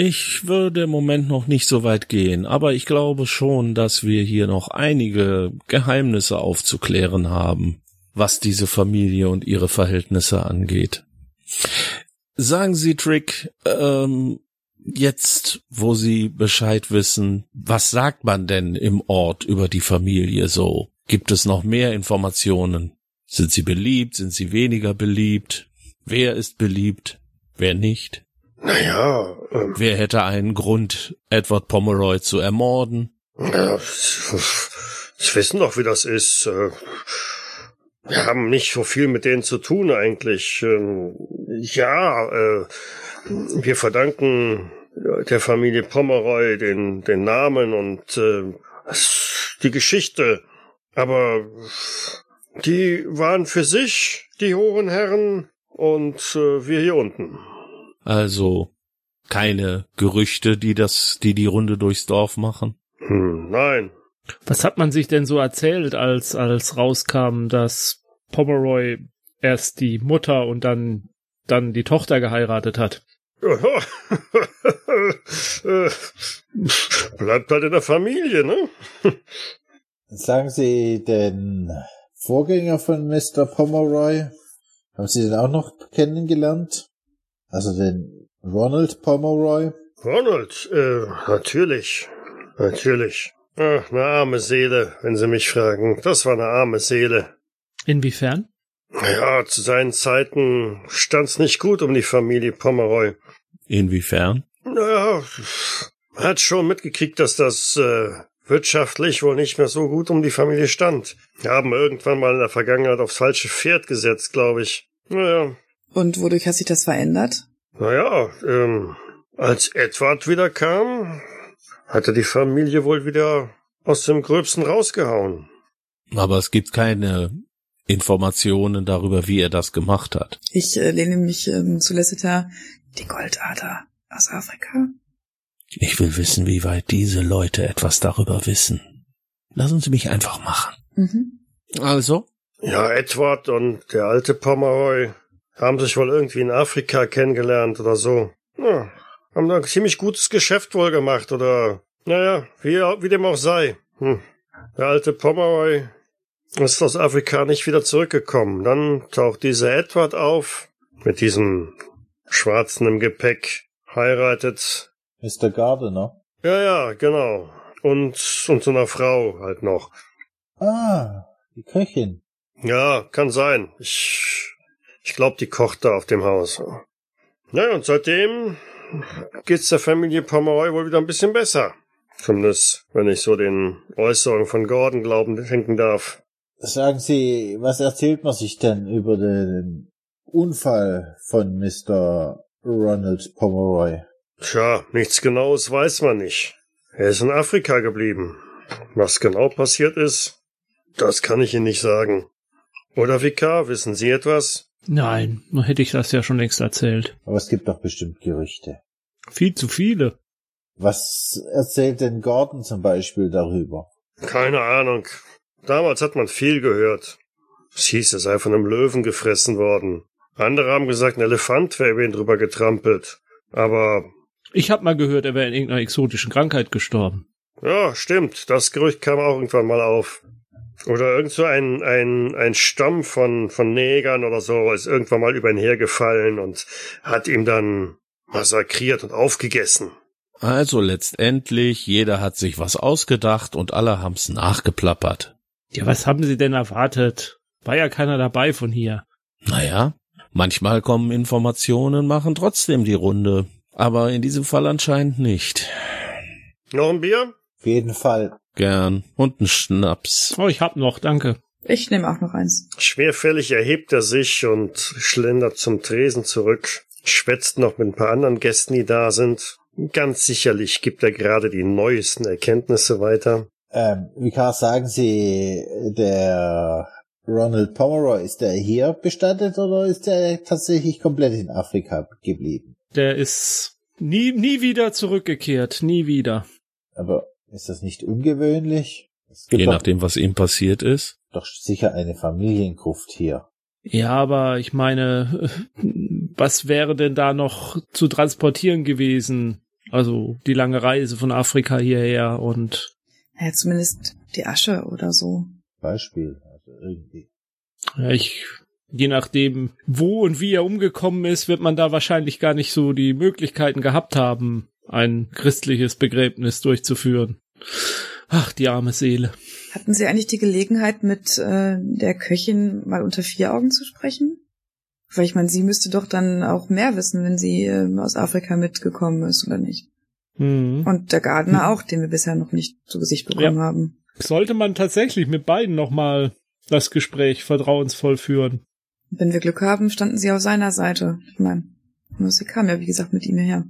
Ich würde im Moment noch nicht so weit gehen, aber ich glaube schon, dass wir hier noch einige Geheimnisse aufzuklären haben, was diese Familie und ihre Verhältnisse angeht. Sagen Sie, Trick, ähm, jetzt, wo Sie Bescheid wissen, was sagt man denn im Ort über die Familie so? Gibt es noch mehr Informationen? Sind sie beliebt? Sind sie weniger beliebt? Wer ist beliebt? Wer nicht? Naja, ähm, Wer hätte einen Grund, Edward Pomeroy zu ermorden? Ja, Sie wissen doch, wie das ist. Äh, Wir haben nicht so viel mit denen zu tun eigentlich. Ähm, Ja, äh, wir verdanken der Familie Pomeroy den, den Namen und äh, die Geschichte. Aber die waren für sich, die hohen Herren, und wir hier unten. Also keine Gerüchte, die das, die die Runde durchs Dorf machen. Hm, nein. Was hat man sich denn so erzählt, als, als rauskam, dass Pomeroy erst die Mutter und dann, dann die Tochter geheiratet hat? Bleibt halt in der Familie, ne? Sagen Sie den Vorgänger von Mr. Pomeroy? Haben Sie den auch noch kennengelernt? Also den Ronald Pomeroy? Ronald, äh, natürlich. Natürlich. Ach, eine arme Seele, wenn Sie mich fragen. Das war eine arme Seele. Inwiefern? Ja, zu seinen Zeiten stand's nicht gut um die Familie Pomeroy. Inwiefern? Naja, man hat schon mitgekriegt, dass das äh, wirtschaftlich wohl nicht mehr so gut um die Familie stand. Wir haben irgendwann mal in der Vergangenheit aufs falsche Pferd gesetzt, glaube ich. Naja, Und wodurch hat sich das verändert? naja, ähm, als Edward wieder kam, hatte die Familie wohl wieder aus dem Gröbsten rausgehauen. Aber es gibt keine Informationen darüber, wie er das gemacht hat. Ich äh, lehne mich ähm, zu Lasseter. Die Goldader aus Afrika. Ich will wissen, wie weit diese Leute etwas darüber wissen. Lassen Sie mich einfach machen. Mhm. Also? Ja, Edward und der alte Pomeroy haben sich wohl irgendwie in Afrika kennengelernt oder so. Ja, haben da ein ziemlich gutes Geschäft wohl gemacht oder, naja, wie, wie dem auch sei. Hm. Der alte Pomeroy ist aus Afrika nicht wieder zurückgekommen. Dann taucht dieser Edward auf mit diesem Schwarzen im Gepäck, heiratet. Mr. Gardiner? Ja, ja, genau. Und, und so einer Frau halt noch. Ah, die Köchin. Ja, kann sein. Ich, ich glaube, die kocht da auf dem Haus. Naja, und seitdem geht's der Familie Pomeroy wohl wieder ein bisschen besser. Zumindest, wenn ich so den Äußerungen von Gordon glauben denken darf. Sagen Sie, was erzählt man sich denn über den Unfall von Mr. Ronald Pomeroy? Tja, nichts Genaues weiß man nicht. Er ist in Afrika geblieben. Was genau passiert ist, das kann ich Ihnen nicht sagen. Oder Vikar, wissen Sie etwas? Nein, nur hätte ich das ja schon längst erzählt. Aber es gibt doch bestimmt Gerüchte. Viel zu viele. Was erzählt denn Gordon zum Beispiel darüber? Keine Ahnung. Damals hat man viel gehört. Es hieß, er sei von einem Löwen gefressen worden. Andere haben gesagt, ein Elefant wäre über ihn drüber getrampelt. Aber Ich hab mal gehört, er wäre in irgendeiner exotischen Krankheit gestorben. ja, stimmt, das Gerücht kam auch irgendwann mal auf. Oder irgend so ein, ein, ein Stamm von, von Negern oder so ist irgendwann mal über ihn hergefallen und hat ihn dann massakriert und aufgegessen. Also letztendlich, jeder hat sich was ausgedacht und alle haben's nachgeplappert. Ja, was haben Sie denn erwartet? War ja keiner dabei von hier. Naja, manchmal kommen Informationen, machen trotzdem die Runde. Aber in diesem Fall anscheinend nicht. Noch ein Bier? Auf jeden Fall. Gern. Und ein Schnaps. Oh, ich hab noch, danke. Ich nehme auch noch eins. Schwerfällig erhebt er sich und schlendert zum Tresen zurück, schwätzt noch mit ein paar anderen Gästen, die da sind. Ganz sicherlich gibt er gerade die neuesten Erkenntnisse weiter. Ähm, Vikar, sagen Sie, der Ronald Pomeroy, ist der hier bestattet oder ist der tatsächlich komplett in Afrika geblieben? Der ist nie, nie wieder zurückgekehrt. Nie wieder. Aber ist das nicht ungewöhnlich? Es gibt Je nachdem, was ihm passiert ist. doch sicher eine Familiengruft hier. Ja, aber ich meine, was wäre denn da noch zu transportieren gewesen? Also die lange Reise von Afrika hierher und Ja, zumindest die Asche oder so. Beispiel, also irgendwie. ja, ich, je nachdem, wo und wie er umgekommen ist, wird man da wahrscheinlich gar nicht so die Möglichkeiten gehabt haben, ein christliches Begräbnis durchzuführen. Ach, die arme Seele. Hatten Sie eigentlich die Gelegenheit, mit äh, der Köchin mal unter vier Augen zu sprechen? Weil ich meine, sie müsste doch dann auch mehr wissen, wenn sie äh, aus Afrika mitgekommen ist, oder nicht? Hm. Und der Gardener auch, den wir bisher noch nicht zu Gesicht bekommen Ja. haben. Sollte man tatsächlich mit beiden nochmal das Gespräch vertrauensvoll führen. Wenn wir Glück haben, standen sie auf seiner Seite. Ich meine, sie kam ja, wie gesagt, mit ihm hierher.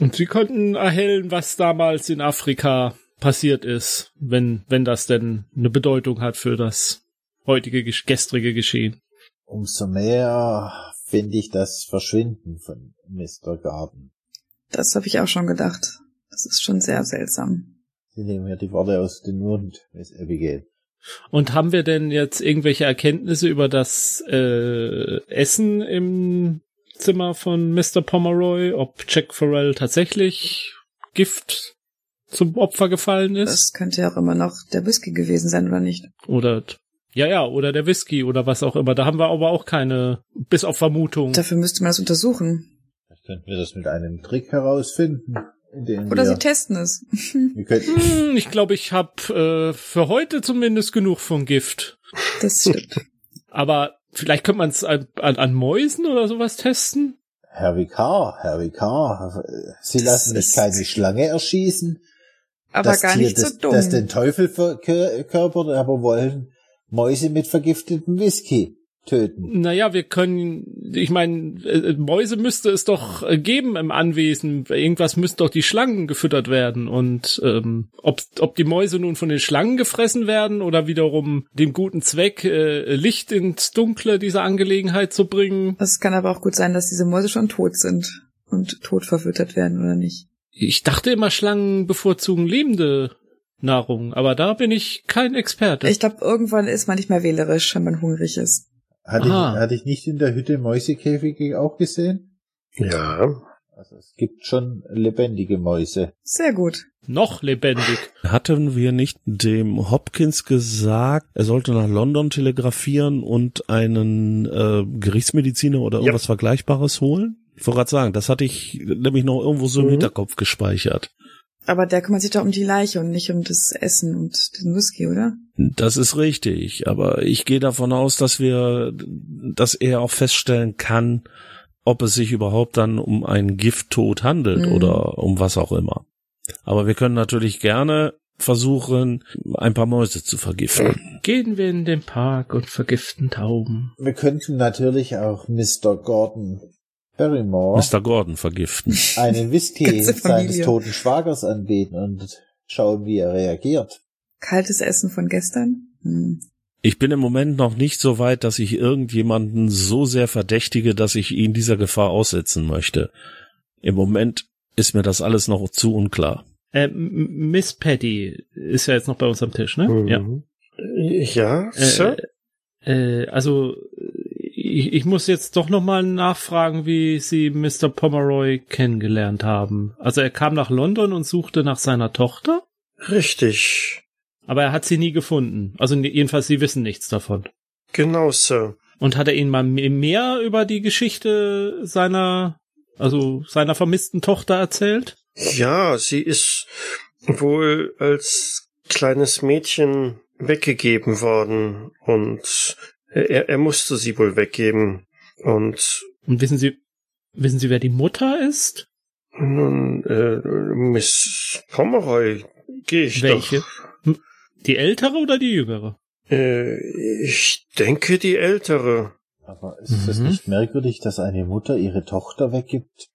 Und sie konnten erhellen, was damals in Afrika passiert ist, wenn, wenn das denn eine Bedeutung hat für das heutige, gestrige Geschehen. Umso mehr finde ich das Verschwinden von Mr. Garden. Das habe ich auch schon gedacht. Das ist schon sehr seltsam. Sie nehmen mir die Worte aus dem Mund, Miss Abigail. Und haben wir denn jetzt irgendwelche Erkenntnisse über das äh, Essen im Zimmer von Mr. Pomeroy, ob Jack Farrell tatsächlich Gift zum Opfer gefallen ist? Das könnte ja auch immer noch der Whisky gewesen sein, oder nicht? Oder ja, ja, oder der Whisky oder was auch immer. Da haben wir aber auch keine, bis auf Vermutung. Dafür müsste man das untersuchen. Vielleicht könnten wir das mit einem Trick herausfinden, Oder wir, sie testen es. Hm, ich glaube, ich habe äh, für heute zumindest genug von Gift. Das stimmt. Aber vielleicht könnte man es an, an, an Mäusen oder sowas testen. Herr Vikar, Herr Vikar, Sie Das lassen mich keine Schlange erschießen. Aber das gar Tier, nicht das, so dumm. das den Teufel verkörpert, aber wollen Mäuse mit vergiftetem Whisky töten. Naja, wir können, ich meine, äh, Mäuse müsste es doch äh, geben im Anwesen. Irgendwas müsste doch die Schlangen gefüttert werden. Und ähm, ob, ob die Mäuse nun von den Schlangen gefressen werden oder wiederum dem guten Zweck, äh, Licht ins Dunkle dieser Angelegenheit zu bringen. Es kann aber auch gut sein, dass diese Mäuse schon tot sind und tot verfüttert werden, oder nicht? Ich dachte immer, Schlangen bevorzugen lebende Nahrung, aber da bin ich kein Experte. Ich glaube, irgendwann ist man nicht mehr wählerisch, wenn man hungrig ist. Hatte ich, hatte ich nicht in der Hütte Mäusekäfige auch gesehen? Ja, Also es gibt schon lebendige Mäuse. Sehr gut. Noch lebendig. Hatten wir nicht dem Hopkins gesagt, er sollte nach London telegrafieren und einen äh, Gerichtsmediziner oder Ja. irgendwas Vergleichbares holen? Ich wollte gerade sagen, das hatte ich nämlich noch irgendwo so im Mhm. Hinterkopf gespeichert. Aber der kümmert sich doch um die Leiche und nicht um das Essen und den Whisky, oder? Das ist richtig, aber ich gehe davon aus, dass wir, dass er auch feststellen kann, ob es sich überhaupt dann um einen Gifttod handelt Mhm. oder um was auch immer. Aber wir können natürlich gerne versuchen, ein paar Mäuse zu vergiften. Gehen wir in den Park und vergiften Tauben. Wir könnten natürlich auch Mr. Gordon Barrymore Mr. Gordon vergiften. einen Whisky seines toten Schwagers anbieten und schauen, wie er reagiert. Kaltes Essen von gestern? Hm. Ich bin im Moment noch nicht so weit, dass ich irgendjemanden so sehr verdächtige, dass ich ihn dieser Gefahr aussetzen möchte. Im Moment ist mir das alles noch zu unklar. Äh, Miss Patty ist ja jetzt noch bei uns am Tisch, ne? Ja. Mhm. Ja, Sir? Äh, äh, also ich, ich muss jetzt doch noch mal nachfragen, wie Sie Mr. Pomeroy kennengelernt haben. Also er kam nach London und suchte nach seiner Tochter, Richtig. aber er hat sie nie gefunden. Also jedenfalls Sie wissen nichts davon. Genau, Sir. Und hat er Ihnen mal me- mehr über die Geschichte seiner, also seiner vermissten Tochter erzählt? Ja, sie ist wohl als kleines Mädchen weggegeben worden und er, er musste sie wohl weggeben. Und Und wissen Sie, wissen Sie, wer die Mutter ist? nun, äh, Miss Pomeroy, gehe ich Welche? doch. Die ältere oder die jüngere? Äh, ich denke die ältere. Aber ist es Mhm. nicht merkwürdig, dass eine Mutter ihre Tochter weggibt?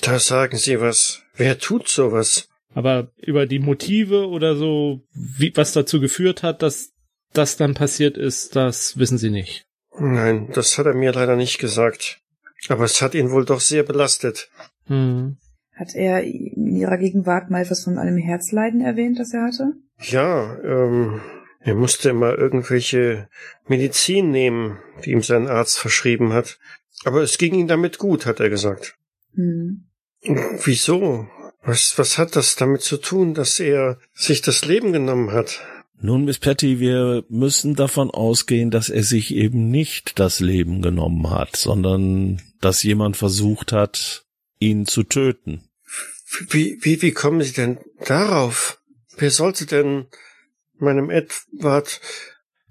Da sagen Sie was. Wer tut sowas? Aber über die Motive oder so, wie, was dazu geführt hat, dass das dann passiert ist, das wissen Sie nicht. Nein, das hat er mir leider nicht gesagt. Aber es hat ihn wohl doch sehr belastet. Hm. Hat er in ihrer Gegenwart mal etwas von einem Herzleiden erwähnt, das er hatte? Ja, ähm, er musste immer irgendwelche Medizin nehmen, die ihm sein Arzt verschrieben hat. Aber es ging ihm damit gut, hat er gesagt. Hm. Wieso? Was, was hat das damit zu tun, dass er sich das Leben genommen hat? Nun, Miss Patty, wir müssen davon ausgehen, dass er sich eben nicht das Leben genommen hat, sondern dass jemand versucht hat, ihn zu töten. Wie, wie, wie kommen Sie denn darauf? Wer sollte denn meinem Edward...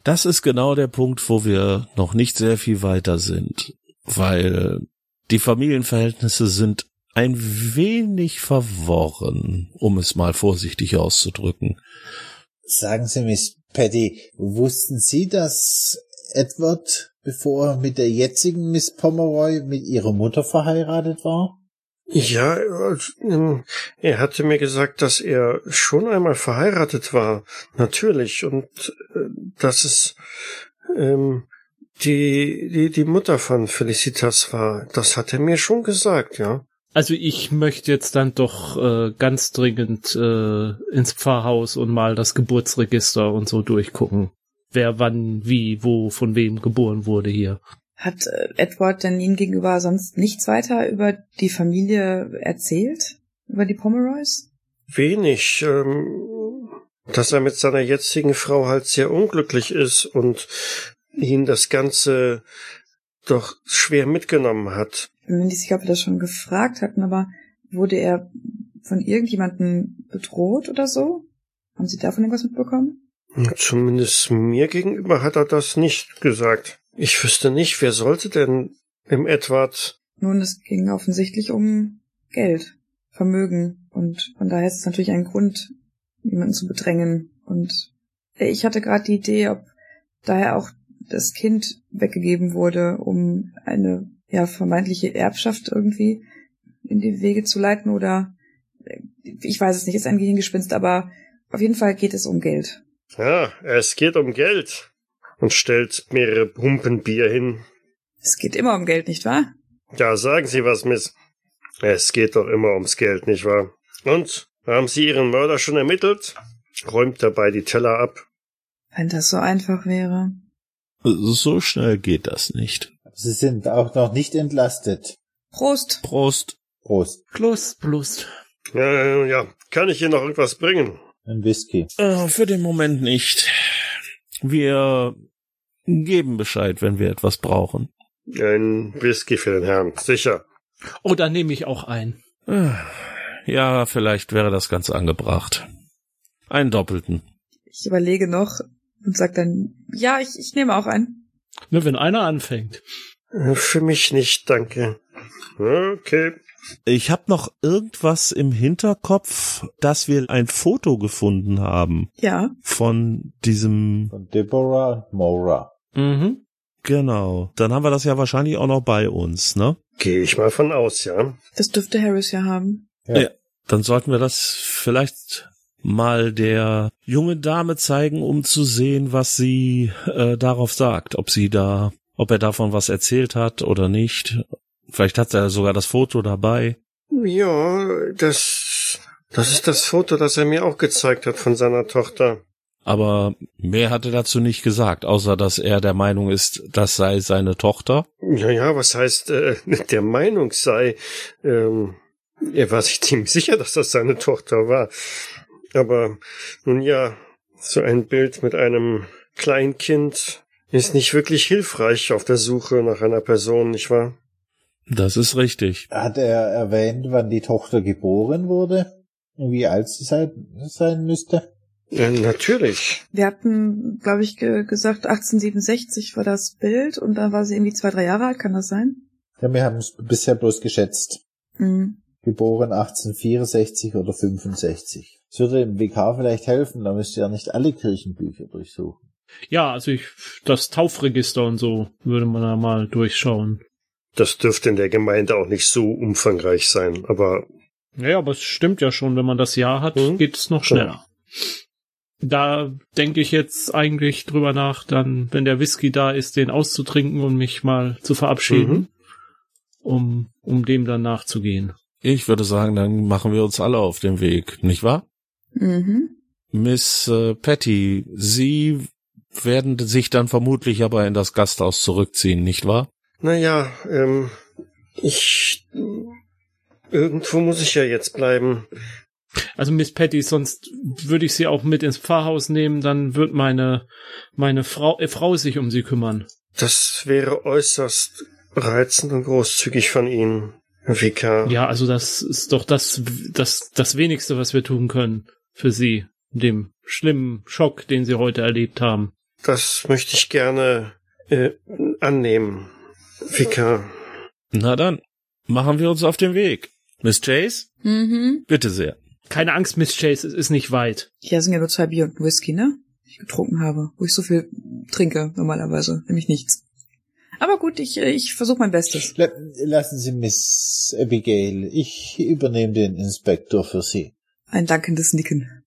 Das ist genau der Punkt, wo wir noch nicht sehr viel weiter sind, weil die Familienverhältnisse sind ein wenig verworren, um es mal vorsichtig auszudrücken. Sagen Sie, Miss Patty, wussten Sie, dass Edward, bevor er mit der jetzigen Miss Pomeroy mit ihrer Mutter verheiratet war? Ja, äh, ähm, er hatte mir gesagt, dass er schon einmal verheiratet war. Natürlich. Und äh, dass es ähm, die, die, die Mutter von Felicitas war. Das hat er mir schon gesagt, ja. Also ich möchte jetzt dann doch äh, ganz dringend äh, ins Pfarrhaus und mal das Geburtsregister und so durchgucken. Wer wann, wie, wo, von wem geboren wurde hier. Hat äh, Edward denn Ihnen gegenüber sonst nichts weiter über die Familie erzählt? Über die Pomeroys? Wenig. Ähm, dass er mit seiner jetzigen Frau halt sehr unglücklich ist und ihn das Ganze doch schwer mitgenommen hat. Ich bin mir nicht sicher, ob wir das schon gefragt hatten, aber wurde er von irgendjemandem bedroht oder so? Haben Sie davon irgendwas mitbekommen? Zumindest mir gegenüber hat er das nicht gesagt. Ich wüsste nicht, wer sollte denn im Edward. Nun, es ging offensichtlich um Geld, Vermögen und von daher ist es natürlich ein Grund, jemanden zu bedrängen. Und ich hatte gerade die Idee, ob daher auch das Kind weggegeben wurde, um eine ja vermeintliche Erbschaft irgendwie in die Wege zu leiten oder ich weiß es nicht, ist ein Gehirngespinst, aber auf jeden Fall geht es um Geld. Ja, es geht um Geld. Und stellt mehrere Pumpen Bier hin. Es geht immer um Geld, nicht wahr? Ja, sagen Sie was, Miss. Es geht doch immer ums Geld, nicht wahr? Und? Haben Sie Ihren Mörder schon ermittelt? Räumt dabei die Teller ab. Wenn das so einfach wäre. So schnell geht das nicht. Sie sind auch noch nicht entlastet. Prost! Prost. Prost. Plus, plus. Ja, ja. Kann ich Ihnen noch irgendwas bringen? Ein Whisky. Äh, für den Moment nicht. Wir geben Bescheid, wenn wir etwas brauchen. Ein Whisky für den Herrn, sicher. Oh, da nehme ich auch ein. Äh, Ja, vielleicht wäre das ganz angebracht. Einen doppelten. Ich überlege noch und sag dann, ja, ich, ich nehme auch einen. Nur wenn einer anfängt. Für mich nicht, danke. Okay. Ich habe noch irgendwas im Hinterkopf, dass wir ein Foto gefunden haben Ja. von diesem. Von Deborah Mora. Mhm. Genau. Dann haben wir das ja wahrscheinlich auch noch bei uns, ne? Gehe ich mal von aus, ja. Das dürfte Harris ja haben. Ja. Ja. Dann sollten wir das vielleicht mal der junge Dame zeigen, um zu sehen, was sie äh, darauf sagt, ob sie da, ob er davon was erzählt hat oder nicht. Vielleicht hat er sogar das Foto dabei. Ja, das, das ist das Foto, das er mir auch gezeigt hat von seiner Tochter. Aber mehr hat er dazu nicht gesagt, außer dass er der Meinung ist, das sei seine Tochter. Ja, ja, was heißt, äh, der Meinung sei, ähm, er war sich ziemlich sicher, dass das seine Tochter war. Aber nun ja, so ein Bild mit einem Kleinkind ist nicht wirklich hilfreich auf der Suche nach einer Person, nicht wahr? Das ist richtig. Hat er erwähnt, wann die Tochter geboren wurde? Und wie alt sie sein, sein müsste? Ja, natürlich. Wir hatten, glaube ich, ge gesagt, 1867 war das Bild und dann war sie irgendwie zwei, drei Jahre alt, kann das sein? Ja, wir haben es bisher bloß geschätzt. Mhm. Geboren 1864 oder 65. Das würde dem WK vielleicht helfen, da müsst ihr ja nicht alle Kirchenbücher durchsuchen. Ja, also ich, das Taufregister und so würde man da mal durchschauen. Das dürfte in der Gemeinde auch nicht so umfangreich sein, aber Naja, aber es stimmt ja schon, wenn man das Jahr hat, Mhm. geht es noch schneller. Da denke ich jetzt eigentlich drüber nach, dann, wenn der Whisky da ist, den auszutrinken und mich mal zu verabschieden, Mhm. um, um dem dann nachzugehen. Ich würde sagen, dann machen wir uns alle auf den Weg, nicht wahr? Mhm. Miss äh, Patty, Sie werden sich dann vermutlich aber in das Gasthaus zurückziehen, nicht wahr? naja, ähm, ich irgendwo muss ich ja jetzt bleiben. Also Miss Patty, sonst würde ich sie auch mit ins Pfarrhaus nehmen, dann wird meine, meine Frau, äh, Frau sich um sie kümmern. Das wäre äußerst reizend und großzügig von Ihnen, Herr Vikar. Ja, also das ist doch das, das, das wenigste, was wir tun können für sie, dem schlimmen Schock, den sie heute erlebt haben. Das möchte ich gerne äh, annehmen, Vikar. Na dann, machen wir uns auf den Weg. Miss Chase, Mhm. bitte sehr. Keine Angst, Miss Chase, es ist nicht weit. Hier sind ja nur zwei Bier und Whisky, ne? Die ich getrunken habe, wo ich so viel trinke normalerweise, nämlich nichts. Aber gut, ich, äh, ich versuche mein Bestes. La lassen Sie Miss Abigail, ich übernehme den Inspektor für Sie. Ein dankendes Nicken.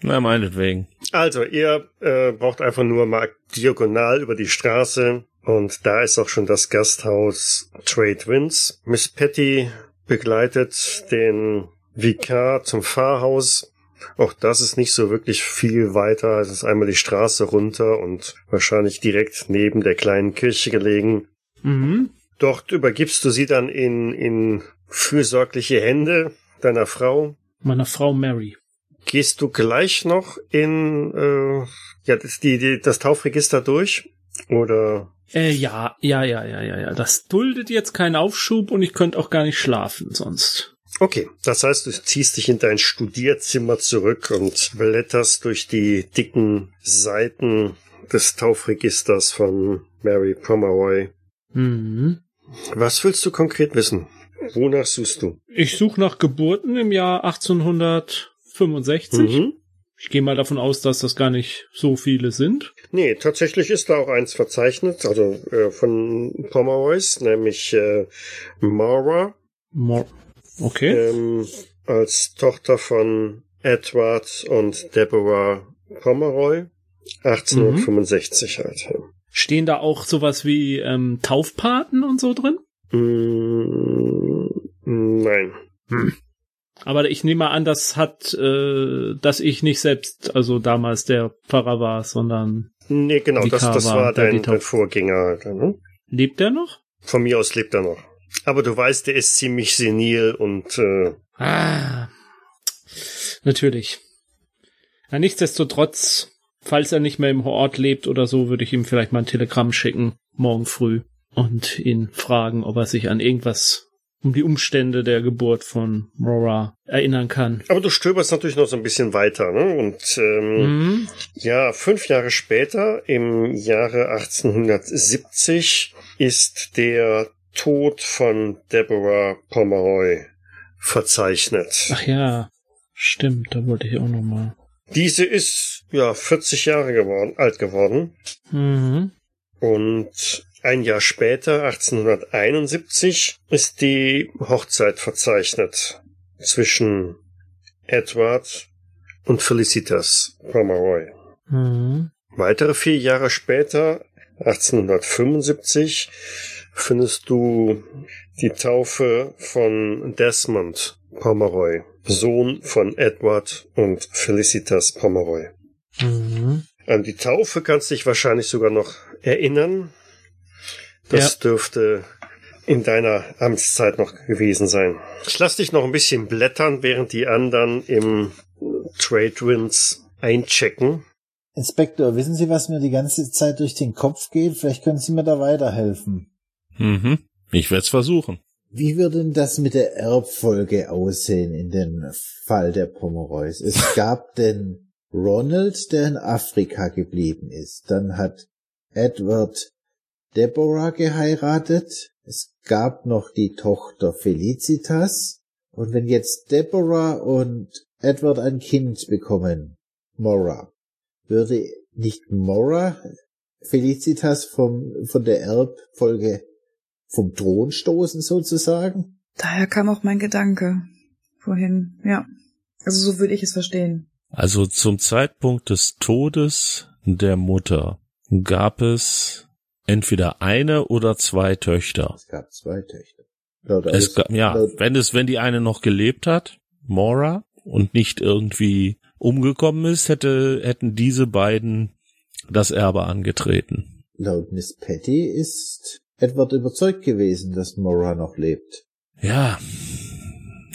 Na, meinetwegen. Also, ihr äh, braucht einfach nur mal diagonal über die Straße und da ist auch schon das Gasthaus Trade Winds. Miss Patty begleitet den Vikar zum Pfarrhaus. Auch das ist nicht so wirklich viel weiter. Es ist einmal die Straße runter und wahrscheinlich direkt neben der kleinen Kirche gelegen. Mhm. Dort übergibst du sie dann in, in fürsorgliche Hände deiner Frau. Meiner Frau Mary. Gehst du gleich noch in äh, ja, das, die, die, das Taufregister durch? Oder Äh, ja, ja, ja, ja, ja, ja. Das duldet jetzt keinen Aufschub und ich könnte auch gar nicht schlafen sonst. okay, das heißt, du ziehst dich in dein Studierzimmer zurück und blätterst durch die dicken Seiten des Taufregisters von Mary Pomeroy. Mhm. Was willst du konkret wissen? Wonach suchst du? Ich suche nach Geburten im Jahr 1865. Mhm. Ich gehe mal davon aus, dass das gar nicht so viele sind. Nee, tatsächlich ist da auch eins verzeichnet, also äh, von Pomeroys, nämlich äh, Mara, More. Okay. ähm, als Tochter von Edward und Deborah Pomeroy, 1865 halt. ja. Stehen da auch sowas wie ähm, Taufpaten und so drin? Mm, nein. Aber ich nehme an, das hat, äh, dass ich nicht selbst, also damals der Pfarrer war, sondern Nee, genau, das, Vikar das war, war der dein, dein Vorgänger. Ne? lebt der noch? Von mir aus lebt er noch. Aber du weißt, der ist ziemlich senil und äh, Ah, natürlich. Ja, nichtsdestotrotz, falls er nicht mehr im Ort lebt oder so, würde ich ihm vielleicht mal ein Telegramm schicken, morgen früh, und ihn fragen, ob er sich an irgendwas um die Umstände der Geburt von Mora erinnern kann. Aber du stöberst natürlich noch so ein bisschen weiter, ne? Und ähm, Mhm. ja, fünf Jahre später, im Jahre 1870, ist der Tod von Deborah Pomeroy verzeichnet. Ach ja, stimmt, da wollte ich auch noch mal. Diese ist ja 40 Jahre geworden, alt geworden Mhm. und ein Jahr später, 1871, ist die Hochzeit verzeichnet zwischen Edward und Felicitas Pomeroy. Mhm. Weitere vier Jahre später, 1875, findest du die Taufe von Desmond Pomeroy, Sohn von Edward und Felicitas Pomeroy. Mhm. An die Taufe kannst du dich wahrscheinlich sogar noch erinnern. Das dürfte in deiner Amtszeit noch gewesen sein. Ich lass dich noch ein bisschen blättern, während die anderen im Trade Winds einchecken. Inspektor, wissen Sie, was mir die ganze Zeit durch den Kopf geht? Vielleicht können Sie mir da weiterhelfen. Mhm. Ich werde es versuchen. Wie würde denn das mit der Erbfolge aussehen in dem Fall der Pomeroys? Es gab den Ronald, der in Afrika geblieben ist. Dann hat Edward Deborah geheiratet. Es gab noch die Tochter Felicitas. Und wenn jetzt Deborah und Edward ein Kind bekommen, Mora, würde nicht Mora Felicitas vom, von der Erbfolge vom Thron stoßen sozusagen? Daher kam auch mein Gedanke vorhin, ja. Also so würde ich es verstehen. Also zum Zeitpunkt des Todes der Mutter gab es entweder eine oder zwei Töchter. Es gab zwei Töchter. Laut Es gab, ja, wenn es, wenn die eine noch gelebt hat, Mora, und nicht irgendwie umgekommen ist, hätte, hätten diese beiden das Erbe angetreten. Laut Miss Patty ist Edward überzeugt gewesen, dass Mora noch lebt. Ja,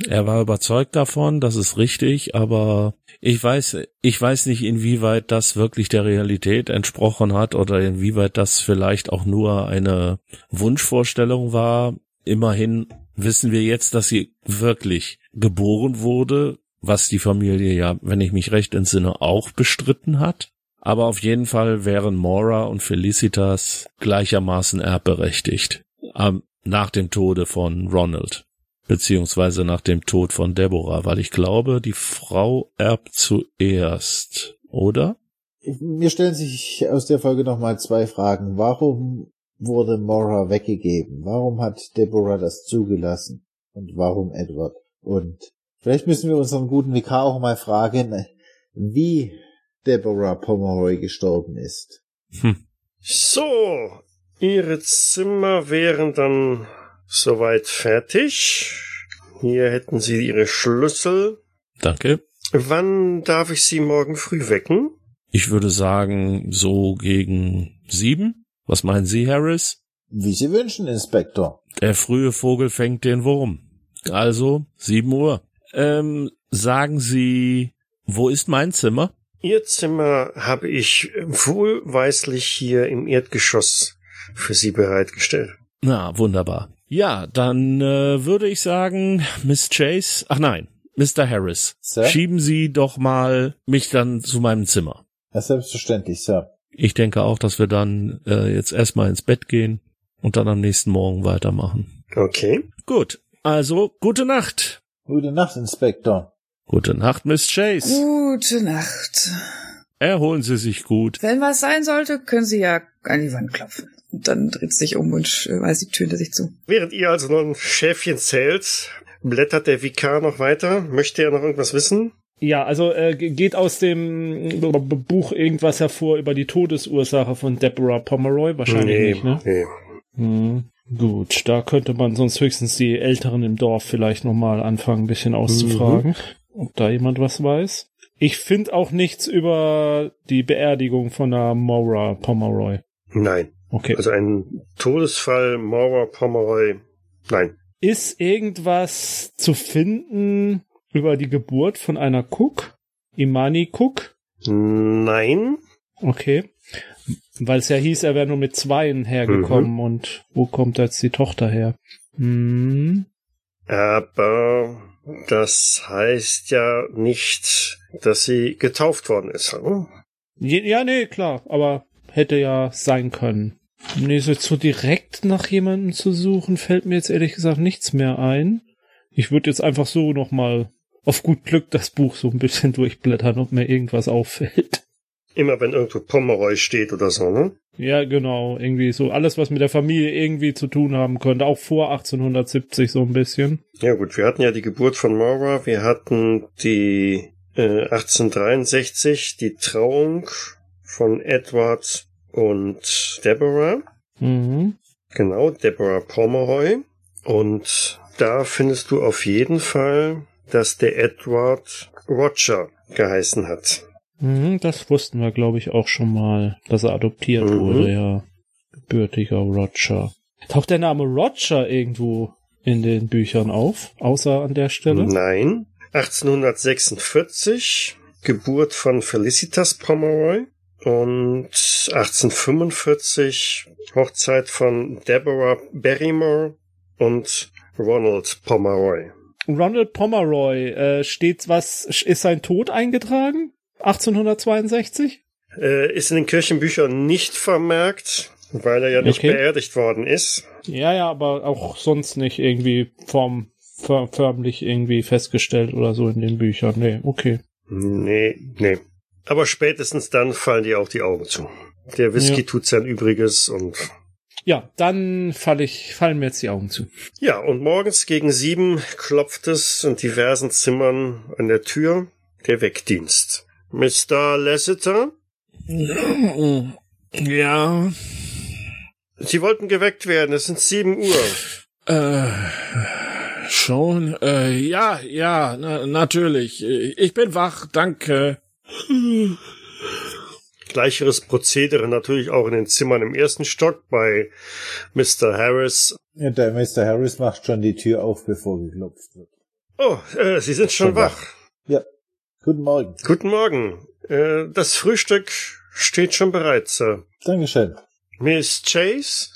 er war überzeugt davon, das ist richtig, aber ich weiß, ich weiß nicht, inwieweit das wirklich der Realität entsprochen hat oder inwieweit das vielleicht auch nur eine Wunschvorstellung war. Immerhin wissen wir jetzt, dass sie wirklich geboren wurde, was die Familie ja, wenn ich mich recht entsinne, auch bestritten hat. Aber auf jeden Fall wären Mora und Felicitas gleichermaßen erbberechtigt. Ähm, nach dem Tode von Ronald beziehungsweise nach dem Tod von Deborah, weil ich glaube, die Frau erbt zuerst, oder? Mir stellen sich aus der Folge nochmal zwei Fragen. Warum wurde Mora weggegeben? Warum hat Deborah das zugelassen? Und warum Edward? Und vielleicht müssen wir unseren guten Vikar auch mal fragen, wie Deborah Pomeroy gestorben ist. Hm. So, Ihre Zimmer wären dann soweit fertig. Hier hätten Sie Ihre Schlüssel. Danke. Wann darf ich Sie morgen früh wecken? Ich würde sagen, so gegen sieben. Was meinen Sie, Harris? Wie Sie wünschen, Inspektor. Der frühe Vogel fängt den Wurm. Also, sieben Uhr. Ähm, sagen Sie, wo ist mein Zimmer? Ihr Zimmer habe ich wohlweislich hier im Erdgeschoss für Sie bereitgestellt. Na, wunderbar. Ja, dann äh, würde ich sagen, Miss Chase, ach nein, Mr. Harris, Sir? schieben Sie doch mal mich dann zu meinem Zimmer. Ja, selbstverständlich, Sir. Ich denke auch, dass wir dann äh, jetzt erstmal ins Bett gehen und dann am nächsten Morgen weitermachen. Okay. Gut, also gute Nacht. Gute Nacht, Inspektor. Gute Nacht, Miss Chase. Gute Nacht. Erholen Sie sich gut. Wenn was sein sollte, können Sie ja an die Wand klopfen. Und dann dreht sie sich um und äh, weist die Tür hinter sich zu. Während ihr also noch ein Schäfchen zählt, blättert der Vikar noch weiter. Möchte er noch irgendwas wissen? Ja, also äh, ge- geht aus dem Buch irgendwas hervor über die Todesursache von Deborah Pomeroy? Wahrscheinlich nicht, ne? nee. Hm, gut, da könnte man sonst höchstens die Älteren im Dorf vielleicht nochmal anfangen, ein bisschen auszufragen, ob da jemand was weiß. Ich finde auch nichts über die Beerdigung von der Maura Pomeroy. Nein. Okay. Also ein Todesfall, Mauer, Pomeroy. Nein. Ist irgendwas zu finden über die Geburt von einer Cook? Imani Cook? Nein. Okay. Weil es ja hieß, er wäre nur mit Zweien hergekommen und wo kommt jetzt die Tochter her? Hm. Aber das heißt ja nicht, dass sie getauft worden ist. Hm? Ja, nee, klar, aber hätte ja sein können. Nee, so, so direkt nach jemandem zu suchen, fällt mir jetzt ehrlich gesagt nichts mehr ein. Ich würde jetzt einfach so nochmal auf gut Glück das Buch so ein bisschen durchblättern, ob mir irgendwas auffällt. Immer wenn irgendwo Pomeroy steht oder so, ne? Ja, genau. Irgendwie so alles, was mit der Familie irgendwie zu tun haben könnte. Auch vor 1870 so ein bisschen. Ja gut, wir hatten ja die Geburt von Maura, wir hatten die äh, 1863 die Trauung von Edward und Deborah. Mhm. Genau, Deborah Pomeroy. Und da findest du auf jeden Fall, dass der Edward Roger geheißen hat. Mhm, das wussten wir, glaube ich, auch schon mal, dass er adoptiert Mhm. wurde, ja. Gebürtiger Roger. Taucht der Name Roger irgendwo in den Büchern auf, außer an der Stelle? Nein. 1846 Geburt von Felicitas Pomeroy und 1845 Hochzeit von Deborah Barrymore und Ronald Pomeroy. Ronald Pomeroy, äh, steht was, ist sein Tod eingetragen? 1862? Äh, ist in den Kirchenbüchern nicht vermerkt, weil er ja nicht Okay. beerdigt worden ist. Ja, ja, aber auch sonst nicht irgendwie för, förmlich irgendwie festgestellt oder so in den Büchern. Nee, okay. Nee, nee. Aber spätestens dann fallen dir auch die Augen zu. Der Whisky Ja. tut sein Übriges und Ja, dann fall ich, fallen mir jetzt die Augen zu. ja, und morgens gegen sieben klopft es in diversen Zimmern an der Tür der Weckdienst. Mr. Lasseter? Ja, Sie wollten geweckt werden, es sind sieben Uhr. äh, schon, äh, ja, ja, na, natürlich. Ich bin wach, danke. Gleicheres Prozedere natürlich auch in den Zimmern im ersten Stock bei Mr. Harris. Ja, der Mr. Harris macht schon die Tür auf, bevor geklopft wird. Oh, äh, Sie sind schon Schon wach. Ja. Guten Morgen. Guten Morgen. Äh, das Frühstück steht schon bereit, Sir. Dankeschön. Miss Chase?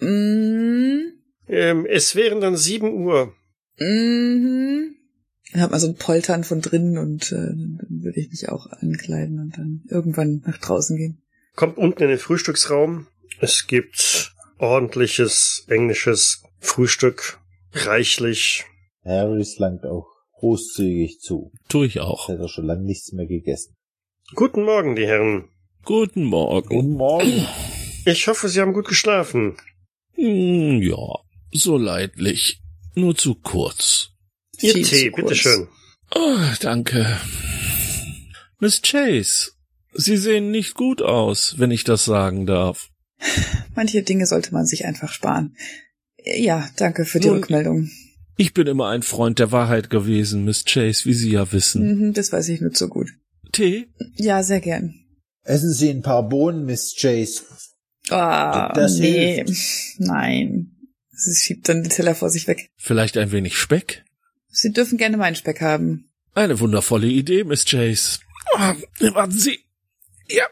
Mm, Ähm, es wären dann sieben Uhr. mhm. Dann hat man so ein Poltern von drinnen und äh, dann würde ich mich auch ankleiden und dann irgendwann nach draußen gehen. Kommt unten in den Frühstücksraum. Es gibt ordentliches englisches Frühstück. Reichlich. Harris langt auch großzügig zu. Tu ich auch. Hat er schon lange nichts mehr gegessen. Guten Morgen, die Herren. Guten Morgen. Guten Morgen. Ich hoffe, Sie haben gut geschlafen. Hm, ja, so leidlich. Nur zu kurz. Ihr Viel Tee, zu kurz. bitteschön. Oh, danke. Miss Chase, Sie sehen nicht gut aus, wenn ich das sagen darf. Manche Dinge sollte man sich einfach sparen. Ja, danke für die Nun, Rückmeldung. Ich bin immer ein Freund der Wahrheit gewesen, Miss Chase, wie Sie ja wissen. Mhm, das weiß ich nur so gut. Tee? Ja, sehr gern. Essen Sie ein paar Bohnen, Miss Chase. Ah, Das nee. Nein. Sie schiebt dann den Teller vor sich weg. Vielleicht ein wenig Speck? Sie dürfen gerne meinen Speck haben. Eine wundervolle Idee, Miss Chase. Ah, warten Sie. Ja,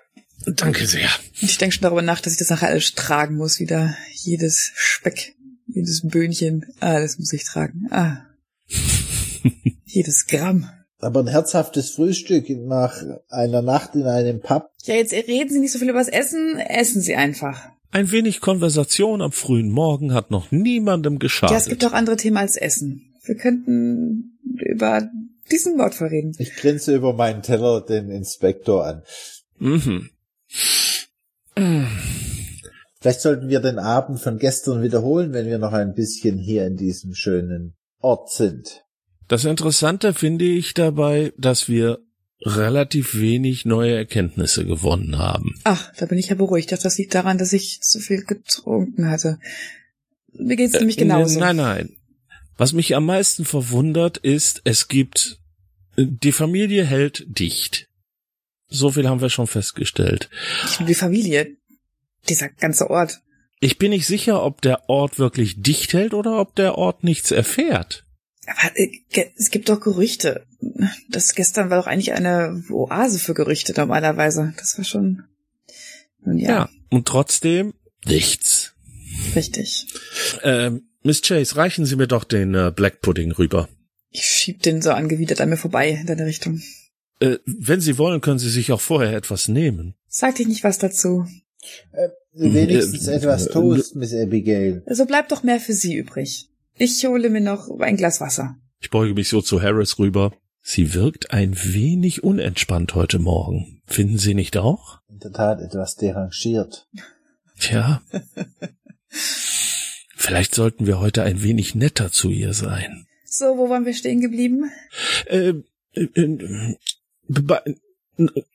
danke sehr. Und ich denke schon darüber nach, dass ich das nachher alles tragen muss, wieder. Jedes Speck, jedes Böhnchen. Das muss ich tragen. Ah. Jedes Gramm. Aber ein herzhaftes Frühstück nach einer Nacht in einem Pub. Ja, jetzt reden Sie nicht so viel über das Essen. Essen Sie einfach. Ein wenig Konversation am frühen Morgen hat noch niemandem geschadet. Ja, es gibt auch andere Themen als Essen. Wir könnten über diesen Wortfall reden. Ich grinse über meinen Teller den Inspektor an. Mhm. Vielleicht sollten wir den Abend von gestern wiederholen, wenn wir noch ein bisschen hier in diesem schönen Ort sind. Das Interessante finde ich dabei, dass wir relativ wenig neue Erkenntnisse gewonnen haben. Ach, da bin ich ja beruhigt. Ich dachte, das liegt daran, dass ich zu viel getrunken hatte. Mir geht's nämlich genauso. Äh, Nein, nein. Was mich am meisten verwundert ist, es gibt, die Familie hält dicht. So viel haben wir schon festgestellt. Die Familie. Dieser ganze Ort. Ich bin nicht sicher, ob der Ort wirklich dicht hält oder ob der Ort nichts erfährt. Aber äh, es gibt doch Gerüchte. Das gestern war doch eigentlich eine Oase für Gerüchte normalerweise. Das war schon. Ja, Ja. Und trotzdem nichts. richtig. Ähm, Miss Chase, reichen Sie mir doch den äh, Black Pudding rüber. Ich schieb den so angewidert an mir vorbei in deine Richtung. Äh, wenn Sie wollen, können Sie sich auch vorher etwas nehmen. Sag dich nicht was dazu. Äh, wenigstens Äh, etwas äh, Toast, Miss Abigail. Also bleibt doch mehr für sie übrig. Ich hole mir noch ein Glas Wasser. Ich beuge mich so zu Harris rüber. Sie wirkt ein wenig unentspannt heute Morgen. Finden Sie nicht auch? In der Tat etwas derangiert. Tja. Vielleicht sollten wir heute ein wenig netter zu ihr sein. So, wo waren wir stehen geblieben? Äh, äh, äh,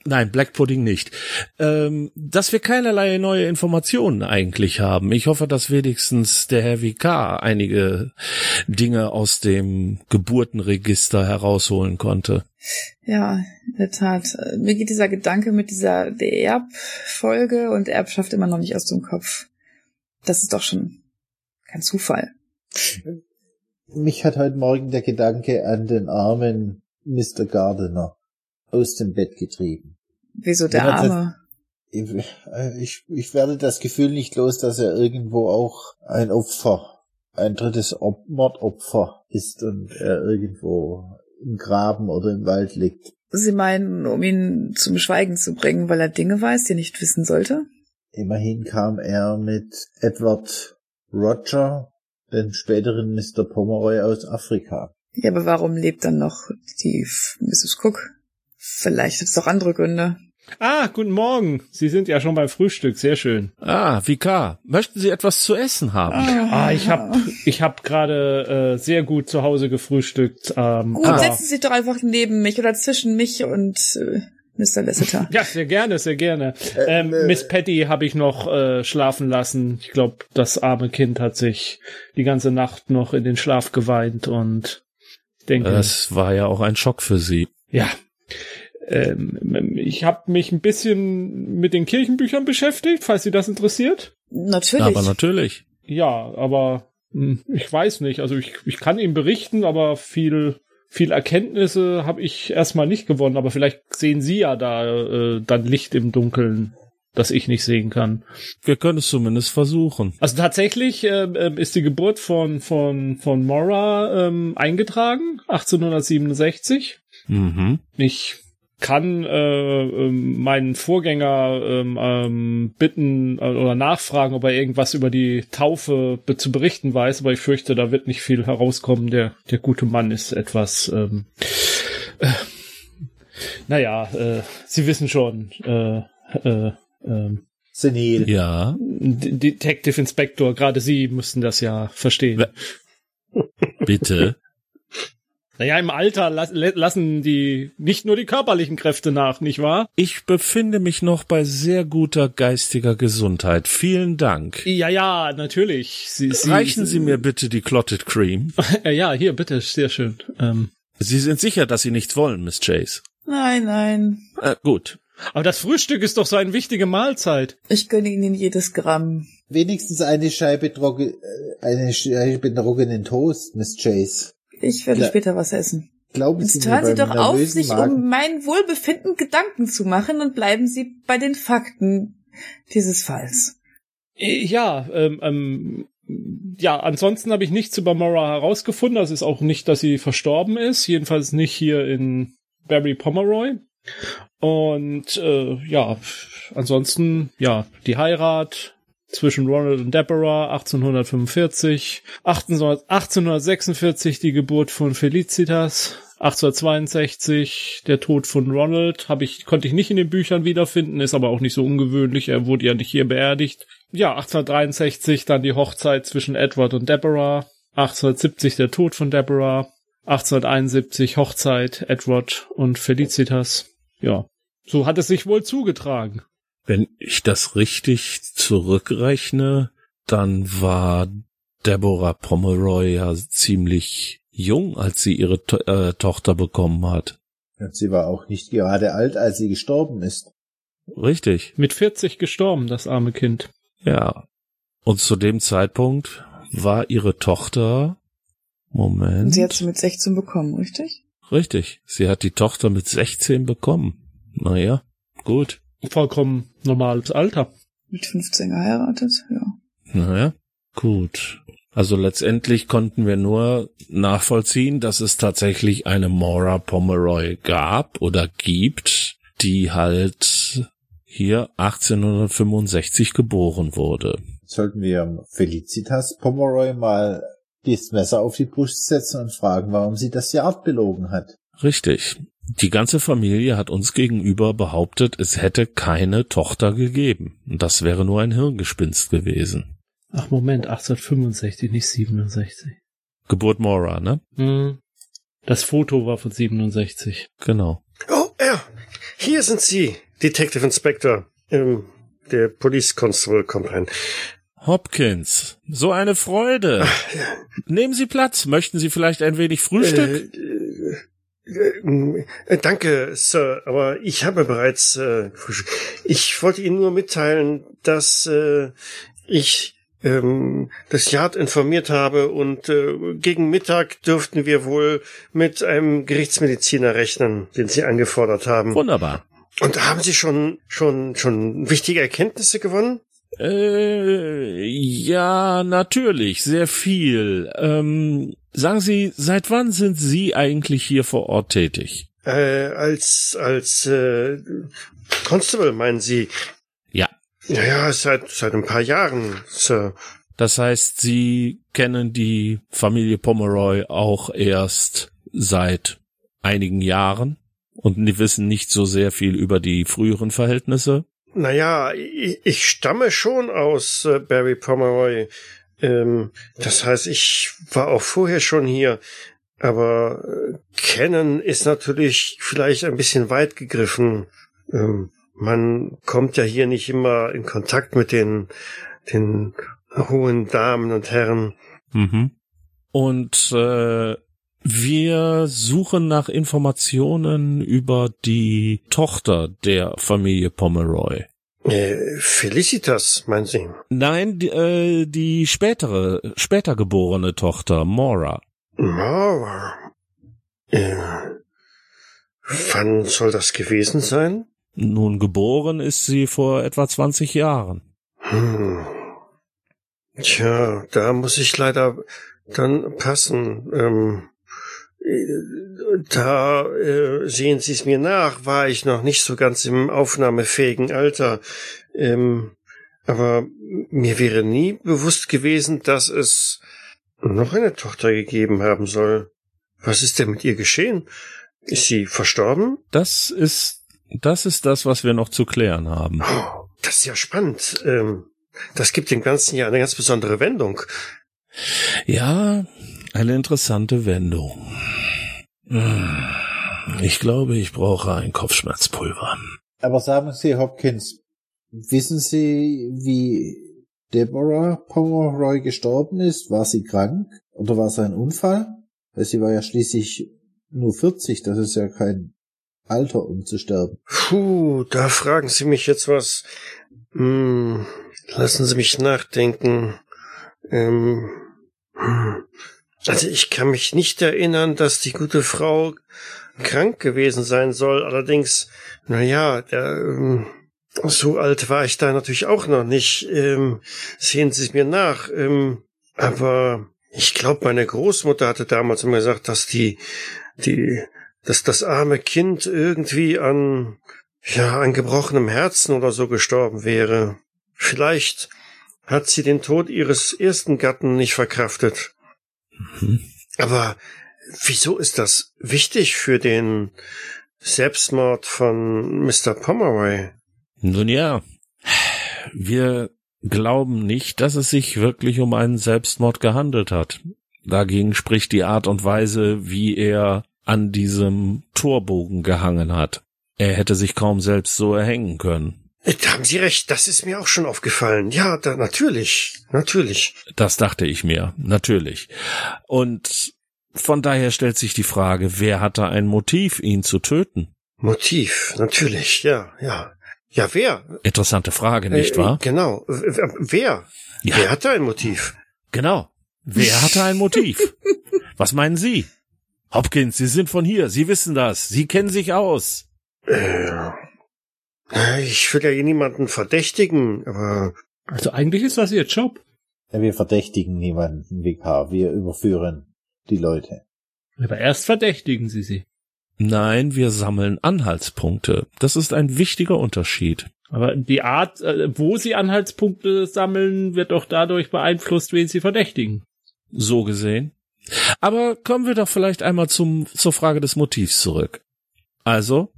Nein, Black Pudding nicht. Ähm, dass wir keinerlei neue Informationen eigentlich haben. Ich hoffe, dass wenigstens der Herr Vikar einige Dinge aus dem Geburtenregister herausholen konnte. Ja, in der Tat. Mir geht dieser Gedanke mit dieser Erb-Folge und Erbschaft immer noch nicht aus dem Kopf. Das ist doch schon kein Zufall. Mich hat heute Morgen der Gedanke an den armen Mr. Gardiner aus dem Bett getrieben. Wieso der Arme? Ich, ich, ich werde das Gefühl nicht los, dass er irgendwo auch ein Opfer, ein drittes Op Mordopfer ist und er irgendwo im Graben oder im Wald liegt. Sie meinen, um ihn zum Schweigen zu bringen, weil er Dinge weiß, die er nicht wissen sollte? Immerhin kam er mit Edward Roger, dem späteren Mr. Pomeroy aus Afrika. Ja, aber warum lebt dann noch die Mrs. Cook? Vielleicht hat es auch andere Gründe. Ah, guten Morgen. Sie sind ja schon beim Frühstück. Sehr schön. Ah, Vikar, möchten Sie etwas zu essen haben? Ah, ich hab, ich hab gerade äh, sehr gut zu Hause gefrühstückt. Ähm, Gut, aber- setzen Sie sich doch einfach neben mich oder zwischen mich und äh, Mr. Lasseter. Ja, sehr gerne, sehr gerne. Ähm, äh, Miss Patty habe ich noch äh, schlafen lassen. Ich glaube, das arme Kind hat sich die ganze Nacht noch in den Schlaf geweint und ich denke, Das war ja auch ein Schock für Sie. ja. Ähm, ich habe mich ein bisschen mit den Kirchenbüchern beschäftigt, falls Sie das interessiert. Natürlich. Aber natürlich. Ja, aber hm, ich weiß nicht. Also ich, ich kann ihm berichten, aber viel viel Erkenntnisse habe ich erstmal nicht gewonnen. Aber vielleicht sehen Sie ja da äh, dann Licht im Dunkeln, das ich nicht sehen kann. Wir können es zumindest versuchen. Also tatsächlich äh, ist die Geburt von von von Mora ähm, eingetragen 1867. Mhm. Ich kann äh, ähm, meinen Vorgänger ähm, ähm, bitten äh, oder nachfragen, ob er irgendwas über die Taufe be zu berichten weiß, aber ich fürchte, da wird nicht viel herauskommen. Der der gute Mann ist etwas, ähm, äh, naja, äh, Sie wissen schon, äh, äh, ähm, Senil. Ja. D- Detective Inspector, gerade Sie müssten das ja verstehen. Bitte. Naja, im Alter las lassen die nicht nur die körperlichen Kräfte nach, nicht wahr? Ich befinde mich noch bei sehr guter geistiger Gesundheit. Vielen Dank. Ja, ja, natürlich. Sie, Sie, Reichen Sie mir bitte die Clotted Cream. Ja, hier, bitte, sehr schön. Ähm, Sie sind sicher, dass Sie nichts wollen, Miss Chase. Nein, nein. Äh, gut. aber das Frühstück ist doch so eine wichtige Mahlzeit. Ich gönne Ihnen jedes Gramm. Wenigstens eine Scheibe trocken, äh, eine Scheibe trockenen Toast, Miss Chase. Ich werde Ja. später was essen. Glauben Sie hören Sie doch auf, sich Magen, um mein Wohlbefinden Gedanken zu machen und bleiben Sie bei den Fakten dieses Falls. Äh, Ja, ähm, ähm, ja, ansonsten habe ich nichts über Mora herausgefunden. Das ist auch nicht, dass sie verstorben ist. Jedenfalls nicht hier in Barry Pomeroy. Und äh, ja, ansonsten, ja, die Heirat zwischen Ronald und Deborah 1845, 1800 1846 die Geburt von Felicitas, 1862 der Tod von Ronald, habe ich konnte ich nicht in den Büchern wiederfinden, ist aber auch nicht so ungewöhnlich, er wurde ja nicht hier beerdigt. Ja, 1863 dann die Hochzeit zwischen Edward und Deborah, 1870 der Tod von Deborah, 1871 Hochzeit Edward und Felicitas. Ja, so hat es sich wohl zugetragen. Wenn ich das richtig zurückrechne, dann war Deborah Pomeroy ja ziemlich jung, als sie ihre to äh, Tochter bekommen hat. Und sie war auch nicht gerade alt, als sie gestorben ist. Richtig. Mit 40 gestorben, das arme Kind. Ja. Und zu dem Zeitpunkt war ihre Tochter. Moment. Und sie hat sie mit 16 bekommen, richtig? Richtig. Sie hat die Tochter mit 16 bekommen. Naja, gut. Vollkommen normales Alter. Mit 15 geheiratet, ja. Naja, gut. Also letztendlich konnten wir nur nachvollziehen, dass es tatsächlich eine Maura Pomeroy gab oder gibt, die halt hier 1865 geboren wurde. Sollten wir Felicitas Pomeroy mal das Messer auf die Brust setzen und fragen, warum sie das Jahr belogen hat. Richtig. Die ganze Familie hat uns gegenüber behauptet, es hätte keine Tochter gegeben. Und das wäre nur ein Hirngespinst gewesen. Ach Moment, 1865, nicht 67. Geburt Mora, ne? Hm. Das Foto war von 67. Genau. Oh, ja, hier sind Sie, Detective Inspector. Ähm, der Police Constable kommt rein. Hopkins, so eine Freude. Nehmen Sie Platz. Möchten Sie vielleicht ein wenig Frühstück? Äh, danke, Sir, aber ich habe bereits äh. Ich wollte Ihnen nur mitteilen, dass äh, ich ähm, das Yard informiert habe und äh, gegen Mittag dürften wir wohl mit einem Gerichtsmediziner rechnen, den Sie angefordert haben. Wunderbar. Und haben Sie schon schon schon wichtige Erkenntnisse gewonnen? Äh, ja, natürlich, sehr viel. Ähm, sagen Sie, seit wann sind Sie eigentlich hier vor Ort tätig? Äh, als als äh, Constable meinen Sie? Ja. Naja, seit seit ein paar Jahren, Sir. Das heißt, Sie kennen die Familie Pomeroy auch erst seit einigen Jahren und die wissen nicht so sehr viel über die früheren Verhältnisse? Naja, ich, ich stamme schon aus äh, Barry Pomeroy. Ähm, das heißt, ich war auch vorher schon hier. Aber äh, kennen ist natürlich vielleicht ein bisschen weit gegriffen. Ähm, man kommt ja hier nicht immer in Kontakt mit den, den hohen Damen und Herren. Mhm. Und äh, wir suchen nach Informationen über die Tochter der Familie Pomeroy. Äh, Felicitas, meinen Sie? Nein, die, äh, die spätere, später geborene Tochter, Mora. Mauer. Äh, wann soll das gewesen sein? Nun, geboren ist sie vor etwa 20 Jahren. Hm. Tja, da muss ich leider dann passen. Ähm, äh, da äh, sehen Sie es mir nach, war ich noch nicht so ganz im aufnahmefähigen Alter. Ähm, aber mir wäre nie bewusst gewesen, dass es noch eine Tochter gegeben haben soll. Was ist denn mit ihr geschehen? Ist sie verstorben? Das ist, das ist das, was wir noch zu klären haben. Oh, das ist ja spannend. Ähm, das gibt dem Ganzen ja eine ganz besondere Wendung. Ja, eine interessante Wendung. Ich glaube, ich brauche ein Kopfschmerzpulver. Aber sagen Sie, Hopkins, wissen Sie, wie Deborah Pomeroy gestorben ist? War sie krank? Oder war es ein Unfall? Weil sie war ja schließlich nur 40, das ist ja kein Alter, um zu sterben. Puh, da fragen Sie mich jetzt was. Hm, lassen Sie mich nachdenken. Ähm, hm. Also ich kann mich nicht erinnern, dass die gute Frau krank gewesen sein soll. Allerdings, na ja, der, ähm, so alt war ich da natürlich auch noch nicht. Ähm, sehen Sie es mir nach. Ähm, aber ich glaube, meine Großmutter hatte damals immer gesagt, dass die, die, dass das arme Kind irgendwie an, ja, an gebrochenem Herzen oder so gestorben wäre. Vielleicht hat sie den Tod ihres ersten Gatten nicht verkraftet. Mhm. Aber wieso ist das wichtig für den Selbstmord von Mr. Pomeroy? Nun ja, wir glauben nicht, dass es sich wirklich um einen Selbstmord gehandelt hat. Dagegen spricht die Art und Weise, wie er an diesem Torbogen gehangen hat. Er hätte sich kaum selbst so erhängen können. Da haben Sie recht, das ist mir auch schon aufgefallen. Ja, da, natürlich, natürlich. Das dachte ich mir, natürlich. Und von daher stellt sich die Frage, wer hatte ein Motiv, ihn zu töten? Motiv, natürlich, ja, ja. Ja, wer? Interessante Frage, nicht Äh, wahr? Genau. Wer? Ja. Wer hatte ein Motiv? Genau. Wer hatte ein Motiv? Was meinen Sie? Hopkins, Sie sind von hier, Sie wissen das, Sie kennen sich aus. Äh, ich will ja hier niemanden verdächtigen, aber Also eigentlich ist das ihr Job. Ja, wir verdächtigen niemanden, Vikar. Wir überführen die Leute. Aber erst verdächtigen sie sie. Nein, wir sammeln Anhaltspunkte. Das ist ein wichtiger Unterschied. Aber die Art, äh, wo sie Anhaltspunkte sammeln, wird doch dadurch beeinflusst, wen sie verdächtigen. So gesehen. Aber kommen wir doch vielleicht einmal zum, zur Frage des Motivs zurück. Also,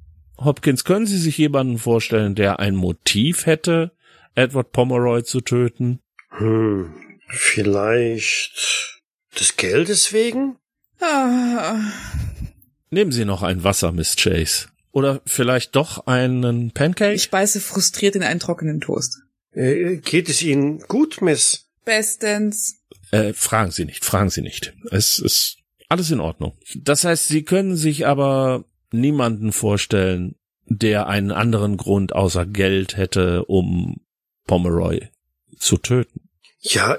Hopkins, können Sie sich jemanden vorstellen, der ein Motiv hätte, Edward Pomeroy zu töten? Hm, vielleicht des Geldes wegen? Ah, Nehmen Sie noch ein Wasser, Miss Chase. Oder vielleicht doch einen Pancake? ich beiße frustriert in einen trockenen Toast. Äh, geht es Ihnen gut, Miss? Bestens. Äh, fragen Sie nicht, fragen Sie nicht. Es ist alles in Ordnung. Das heißt, Sie können sich aber niemanden vorstellen, der einen anderen Grund außer Geld hätte, um Pomeroy zu töten. Ja,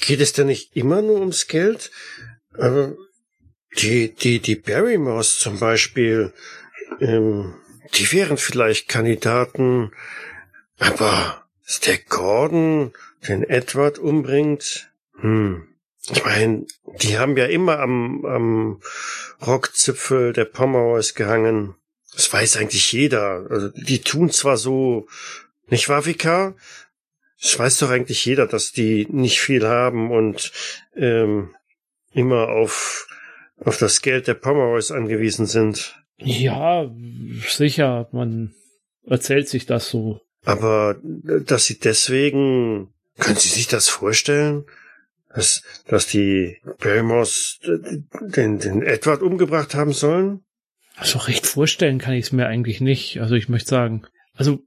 geht es denn nicht immer nur ums Geld? Aber die, die, die Barrymores zum Beispiel, ähm, die wären vielleicht Kandidaten, aber der Gordon den Edward umbringt, hm. Ich meine, die haben ja immer am, am Rockzipfel der Pomeroys gehangen. Das weiß eigentlich jeder. Also, die tun zwar so, nicht wahr, Vikar? Das weiß doch eigentlich jeder, dass die nicht viel haben und ähm, immer auf, auf das Geld der Pomeroys angewiesen sind. Ja, sicher, man erzählt sich das so. Aber äh, dass sie deswegen, können Sie sich das vorstellen? Dass, dass die äh, den, den Edward umgebracht haben sollen? Also recht vorstellen kann ich es mir eigentlich nicht. Also ich möchte sagen, also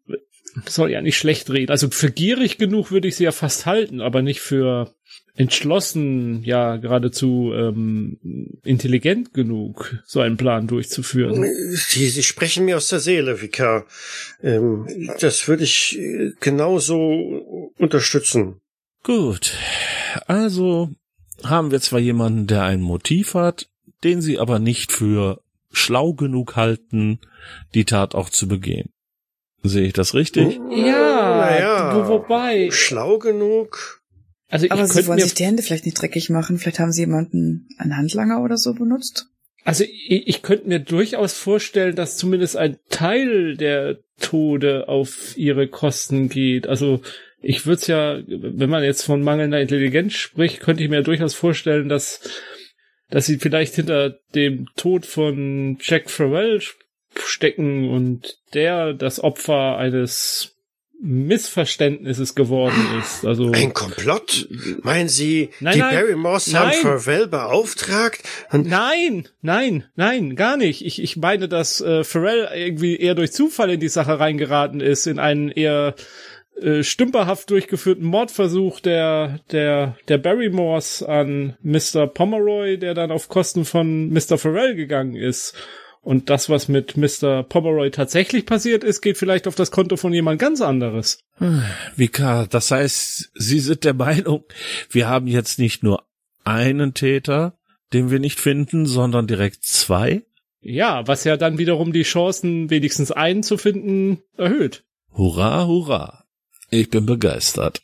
soll ja nicht schlecht reden. Also für gierig genug würde ich sie ja fast halten, aber nicht für entschlossen, ja geradezu ähm, intelligent genug, so einen Plan durchzuführen. Sie, Sie sprechen mir aus der Seele, Vikar. Ähm, das würde ich äh, genauso unterstützen. Gut. Also haben wir zwar jemanden, der ein Motiv hat, den sie aber nicht für schlau genug halten, die Tat auch zu begehen. Sehe ich das richtig? Ja, Naja. wo, wobei. Schlau genug? Also Aber ich sie könnte wollen mir sich die Hände vielleicht nicht dreckig machen. Vielleicht haben sie jemanden, einen Handlanger oder so benutzt. Also ich, ich könnte mir durchaus vorstellen, dass zumindest ein Teil der Tode auf ihre Kosten geht. Also ich würde es ja, wenn man jetzt von mangelnder Intelligenz spricht, könnte ich mir durchaus vorstellen, dass dass sie vielleicht hinter dem Tod von Jack Farrell stecken und der das Opfer eines Missverständnisses geworden ist. Also Ein Komplott? Meinen Sie, Nein, die nein, Barrymores haben nein. Farwell beauftragt? Nein, nein, nein, gar nicht. Ich, ich meine, dass äh, Pharrell irgendwie eher durch Zufall in die Sache reingeraten ist, in einen eher äh, stümperhaft durchgeführten Mordversuch der, der, der Barrymores an Mr. Pomeroy, der dann auf Kosten von Mr. Pharrell gegangen ist. Und das, was mit Mr. Pomeroy tatsächlich passiert ist, geht vielleicht auf das Konto von jemand ganz anderes. Vika, das heißt, Sie sind der Meinung, wir haben jetzt nicht nur einen Täter, den wir nicht finden, sondern direkt zwei? Ja, was ja dann wiederum die Chancen, wenigstens einen zu finden, erhöht. Hurra, hurra. Ich bin begeistert.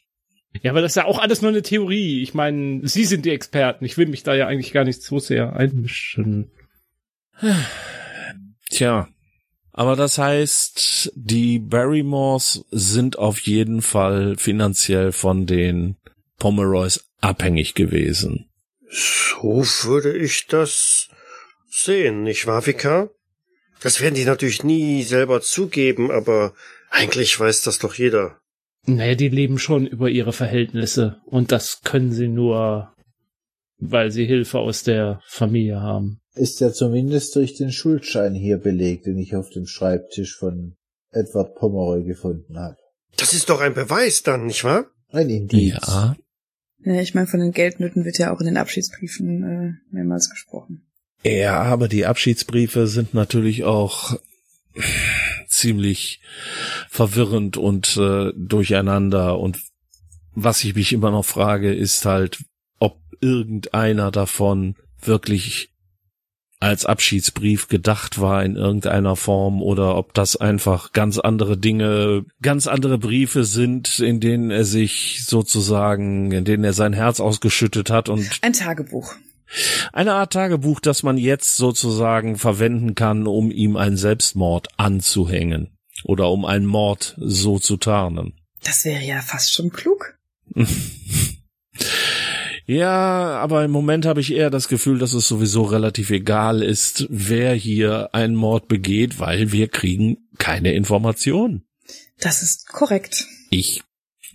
Ja, aber das ist ja auch alles nur eine Theorie. Ich meine, Sie sind die Experten. Ich will mich da ja eigentlich gar nicht so sehr einmischen. Tja. Aber das heißt, die Barrymores sind auf jeden Fall finanziell von den Pomeroys abhängig gewesen. so würde ich das sehen, nicht wahr, Vika? Das werden die natürlich nie selber zugeben, aber eigentlich weiß das doch jeder. Naja, die leben schon über ihre Verhältnisse. Und das können sie nur, weil sie Hilfe aus der Familie haben. Ist ja zumindest durch den Schuldschein hier belegt, den ich auf dem Schreibtisch von Edward Pomeroy gefunden habe. Das ist doch ein Beweis dann, nicht wahr? Ein Indiz. Ja. Ja, ich meine, von den Geldnöten wird ja auch in den Abschiedsbriefen äh, mehrmals gesprochen. Ja, aber die Abschiedsbriefe sind natürlich auch ziemlich verwirrend und äh, durcheinander. Und was ich mich immer noch frage, ist halt, ob irgendeiner davon wirklich als Abschiedsbrief gedacht war in irgendeiner Form oder ob das einfach ganz andere Dinge, ganz andere Briefe sind, in denen er sich sozusagen, in denen er sein Herz ausgeschüttet hat und Ein Tagebuch. Eine Art Tagebuch, das man jetzt sozusagen verwenden kann, um ihm einen Selbstmord anzuhängen oder um einen Mord so zu tarnen. Das wäre ja fast schon klug. Ja, aber im Moment habe ich eher das Gefühl, dass es sowieso relativ egal ist, wer hier einen Mord begeht, weil wir kriegen keine Informationen. Das ist korrekt. Ich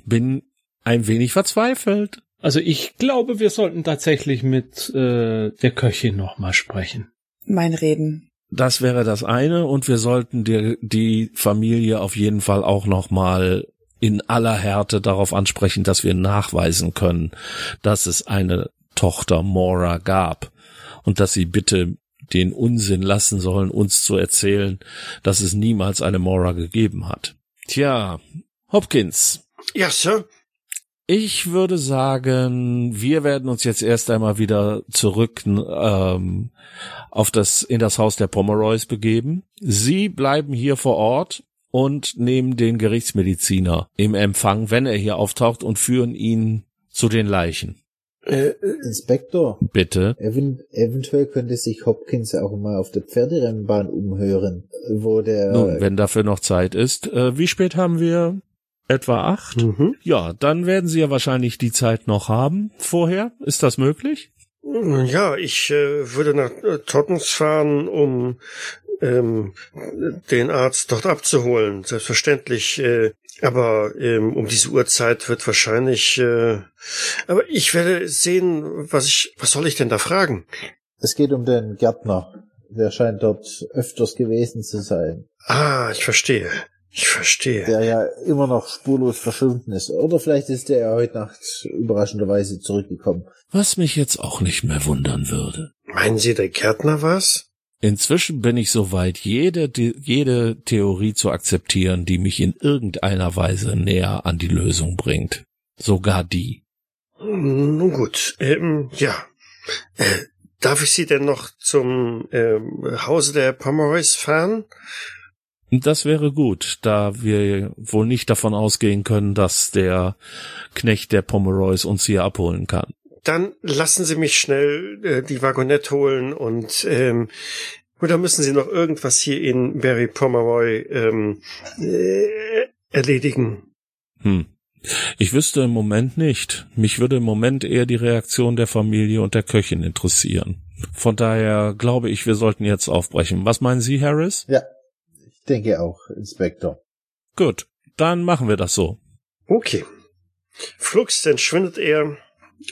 bin ein wenig verzweifelt. Also ich glaube, wir sollten tatsächlich mit äh, der Köchin nochmal sprechen. Mein Reden. Das wäre das eine und wir sollten die, die Familie auf jeden Fall auch noch mal in aller Härte darauf ansprechen, dass wir nachweisen können, dass es eine Tochter Mora gab und dass sie bitte den Unsinn lassen sollen, uns zu erzählen, dass es niemals eine Mora gegeben hat. Tja, Hopkins, Ja, Sir. Ich würde sagen, wir werden uns jetzt erst einmal wieder zurück ähm, auf das in das Haus der Pomeroys begeben. Sie bleiben hier vor Ort und nehmen den Gerichtsmediziner im Empfang, wenn er hier auftaucht, und führen ihn zu den Leichen. Äh, Inspektor, Bitte. event eventuell könnte sich Hopkins auch mal auf der Pferderennbahn umhören, wo der... Nun, wenn dafür noch Zeit ist. Äh, wie spät haben wir? Etwa acht? mhm. Ja, dann werden Sie ja wahrscheinlich die Zeit noch haben vorher. Ist das möglich? Ja, ich äh, würde nach äh, Tottens fahren, um ähm, den Arzt dort abzuholen. Selbstverständlich. Äh, aber ähm, um diese Uhrzeit wird wahrscheinlich. Äh, aber ich werde sehen, was ich. Was soll ich denn da fragen? Es geht um den Gärtner. Der scheint dort öfters gewesen zu sein. Ah, ich verstehe. Ich verstehe. Der ja immer noch spurlos verschwunden ist. Oder vielleicht ist der ja heute Nacht überraschenderweise zurückgekommen. Was mich jetzt auch nicht mehr wundern würde. Meinen Sie, der Gärtner war's? Inzwischen bin ich soweit, jede, jede Theorie zu akzeptieren, die mich in irgendeiner Weise näher an die Lösung bringt. Sogar die. Nun gut. Ähm, ja. Äh, darf ich Sie denn noch zum ähm, Hause der Pomeroys fahren? Das wäre gut, da wir wohl nicht davon ausgehen können, dass der Knecht der Pomeroys uns hier abholen kann. Dann lassen Sie mich schnell äh, die Wagonette holen und ähm, oder müssen Sie noch irgendwas hier in Barry Pomeroy ähm, äh, erledigen? Hm. Ich wüsste im Moment nicht. Mich würde im Moment eher die Reaktion der Familie und der Köchin interessieren. Von daher glaube ich, wir sollten jetzt aufbrechen. Was meinen Sie, Harris? Ja, ich denke auch, Inspektor. Gut, dann machen wir das so. Okay. Flugs entschwindet er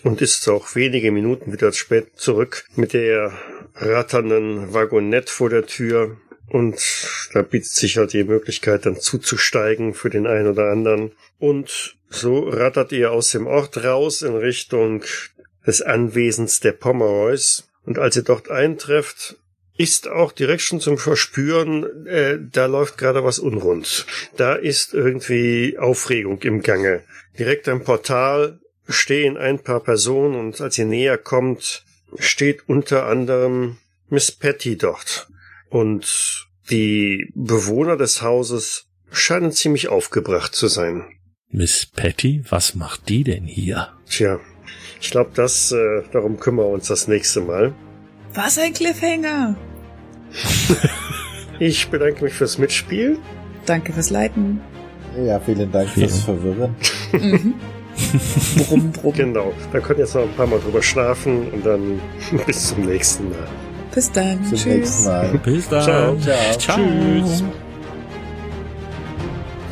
und ist auch wenige Minuten wieder spät zurück mit der ratternden Wagonette vor der Tür. Und da bietet sich halt die Möglichkeit, dann zuzusteigen für den einen oder anderen. Und so rattert ihr aus dem Ort raus in Richtung des Anwesens der Pomeroys. Und als ihr dort eintrefft, ist auch direkt schon zum Verspüren, äh, da läuft gerade was unrund. Da ist irgendwie Aufregung im Gange. Direkt am Portal stehen ein paar Personen und als ihr näher kommt, steht unter anderem Miss Patty dort. Und die Bewohner des Hauses scheinen ziemlich aufgebracht zu sein. Miss Patty, was macht die denn hier? Tja, ich glaube, das, äh, darum kümmern wir uns das nächste Mal. Was ein Cliffhanger. Ich bedanke mich fürs Mitspielen. Danke fürs Leiten. Ja, vielen Dank Vielen. fürs Verwirren. Mhm. brumm, brumm. Genau. Da können jetzt noch ein paar Mal drüber schlafen und dann bis zum nächsten Mal. Bis dann. Zum Tschüss. nächsten Mal. Bis dann. Ciao. Ciao. Ciao. Tschüss.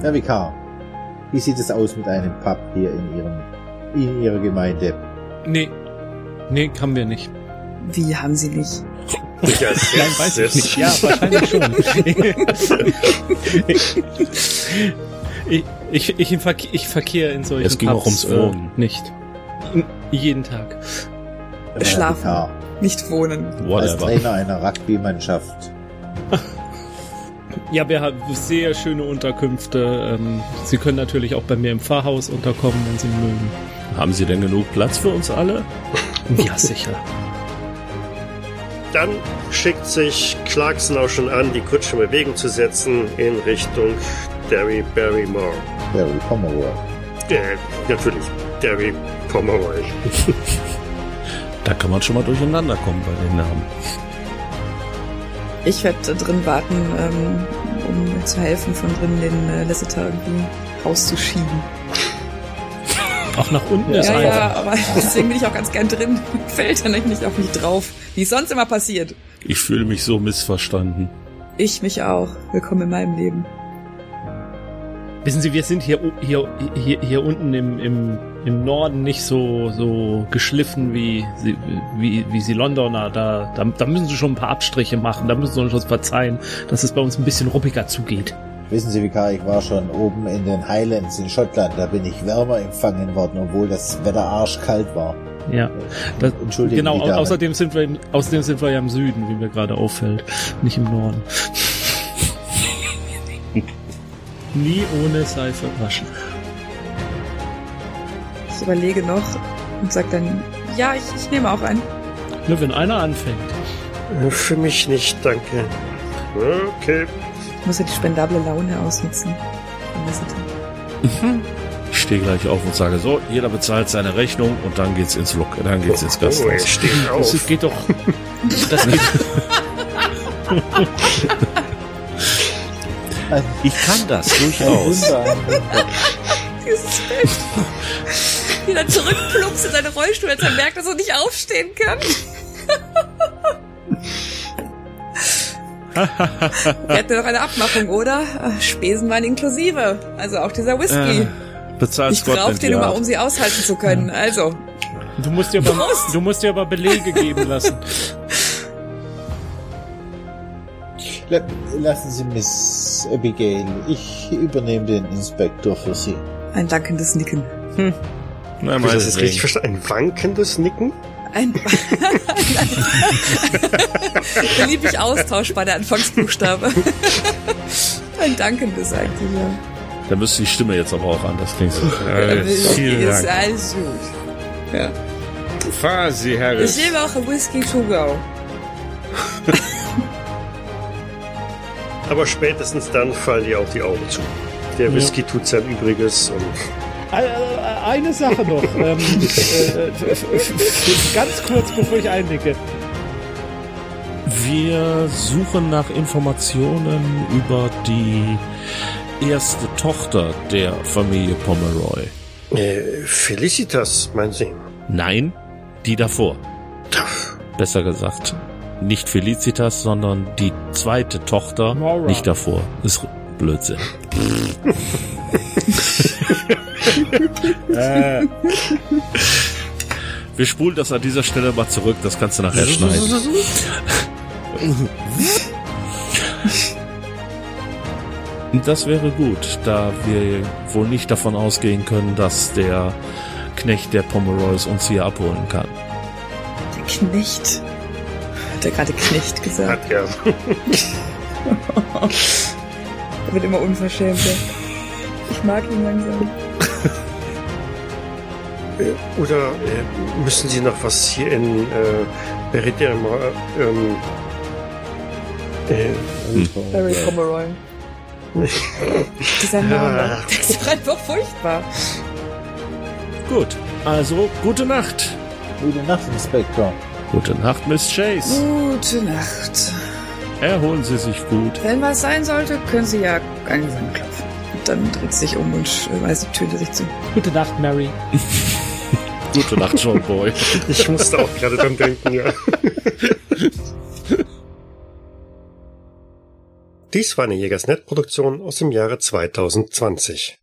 Herr Vikar, wie sieht es aus mit einem Pub hier in Ihrem, in Ihrer Gemeinde? Nee. Nee, haben wir nicht. Wie haben sie nicht? Ja, Nein, weiß ich nicht. Ja, wahrscheinlich schon. ich, ich, ich, Verkehr, ich verkehre in solchen Es ging auch ums Pubs, äh, Wohnen. nicht. Jeden Tag. Schlafen. Nicht wohnen. Als Whatever. Trainer einer Rugby-Mannschaft. Ja, wir haben sehr schöne Unterkünfte. Ähm, Sie können natürlich auch bei mir im Pfarrhaus unterkommen, wenn Sie mögen. Haben Sie denn genug Platz für uns alle? Ja, sicher. Dann schickt sich Clarkson auch schon an, die Kutsche in Bewegung zu setzen in Richtung Derry Barrymore. Barry Pomeroy. Äh, natürlich, Derry Pomeroy. Da kann man schon mal durcheinander kommen bei den Namen. Ich werde drin warten, ähm, um zu helfen, von drin den äh, Lasseter irgendwie rauszuschieben. Auch nach unten ist Ja, einfach. ja, aber deswegen bin ich auch ganz gern drin. Fällt dann nicht auf mich drauf, wie es sonst immer passiert. Ich fühle mich so missverstanden. Ich mich auch. Willkommen in meinem Leben. Wissen Sie, wir sind hier, hier, hier, hier unten im, im, im Norden nicht so, so geschliffen wie, sie- wie, wie Sie Londoner. Da, da, da müssen Sie schon ein paar Abstriche machen. Da müssen Sie uns schon verzeihen, dass es bei uns ein bisschen ruppiger zugeht. Wissen Sie, Vikar, ich war schon oben in den Highlands in Schottland. Da bin ich wärmer empfangen worden, obwohl das Wetter arschkalt war. Ja, das, Entschuldigen genau. au-. Außerdem sind wir, im, außerdem sind wir ja im Süden, wie mir gerade auffällt, nicht im Norden. Nie ohne Seife waschen. Ich überlege noch und sag dann, ja, ich, ich nehme auch einen. Nur wenn einer anfängt. Für mich nicht, danke. Okay. Ich muss ja die spendable Laune ausnutzen. Ich stehe gleich auf und sage so, jeder bezahlt seine Rechnung und dann geht's ins Lok, dann geht's ins Oh, Gasthaus. steht Das auf. geht doch. Das geht, Ich kann das durchaus. Dieses Bild. Wie er zurückplumpst in seine Rollstuhl, als er merkt, dass er nicht aufstehen kann. Wir hatten ja noch eine Abmachung, oder? Spesen waren inklusive. Also auch dieser Whisky. Äh, Bezahlt ich brauche den immer, um sie aushalten zu können. Also, du musst dir aber, Prost! du musst dir aber Belege geben lassen. La- Lassen Sie Miss Abigail, ich übernehme den Inspektor für Sie. ein dankendes Nicken. Na, Habe ich das jetzt richtig verstanden? Ein wankendes Nicken? Ein beliebig austauschbar, der Anfangsbuchstabe. ein dankendes eigentlich, ja. Da müsste die Stimme jetzt aber auch anders klingen. Äh, vielen Ist Dank. alles gut. Ja. Fahren Sie, Ich Harris. nehme auch ein Whisky to go. Aber spätestens dann fallen dir auch die Augen zu. Der Whisky tut sein Übriges und Eine Sache noch. Ähm, äh, f- ganz kurz, bevor ich einnicke. Wir suchen nach Informationen über die erste Tochter der Familie Pomeroy. äh, Felicitas, meinen Sie? Nein, die davor. Besser gesagt, nicht Felicitas, sondern die zweite Tochter, Nora. nicht davor. Ist Blödsinn. äh. Wir spulen das an dieser Stelle mal zurück, das kannst du nachher schneiden. Das wäre gut, da wir wohl nicht davon ausgehen können, dass der Knecht der Pomeroys uns hier abholen kann. Der Knecht. Hat er gerade Knecht gesagt? Hat er. Er wird immer unverschämter. Ich mag ihn langsam. Äh, Oder äh, müssen Sie noch was hier in äh, Beridema, ähm, äh, Barry Pomeroy. Dieser Name. Ja. Das ist einfach furchtbar. Gut, also gute Nacht. Gute Nacht, Inspektor. Gute Nacht, Miss Chase. Gute Nacht. Erholen Sie sich gut. Wenn was sein sollte, können Sie ja langsam klopfen. Dann dreht sie sich um und äh, weist die Tür sich zu. Gute Nacht, Mary. Gute Nacht, John Boy. ich musste auch gerade dran denken, ja. Dies war eine Jägersnet-Produktion aus dem Jahre 2020.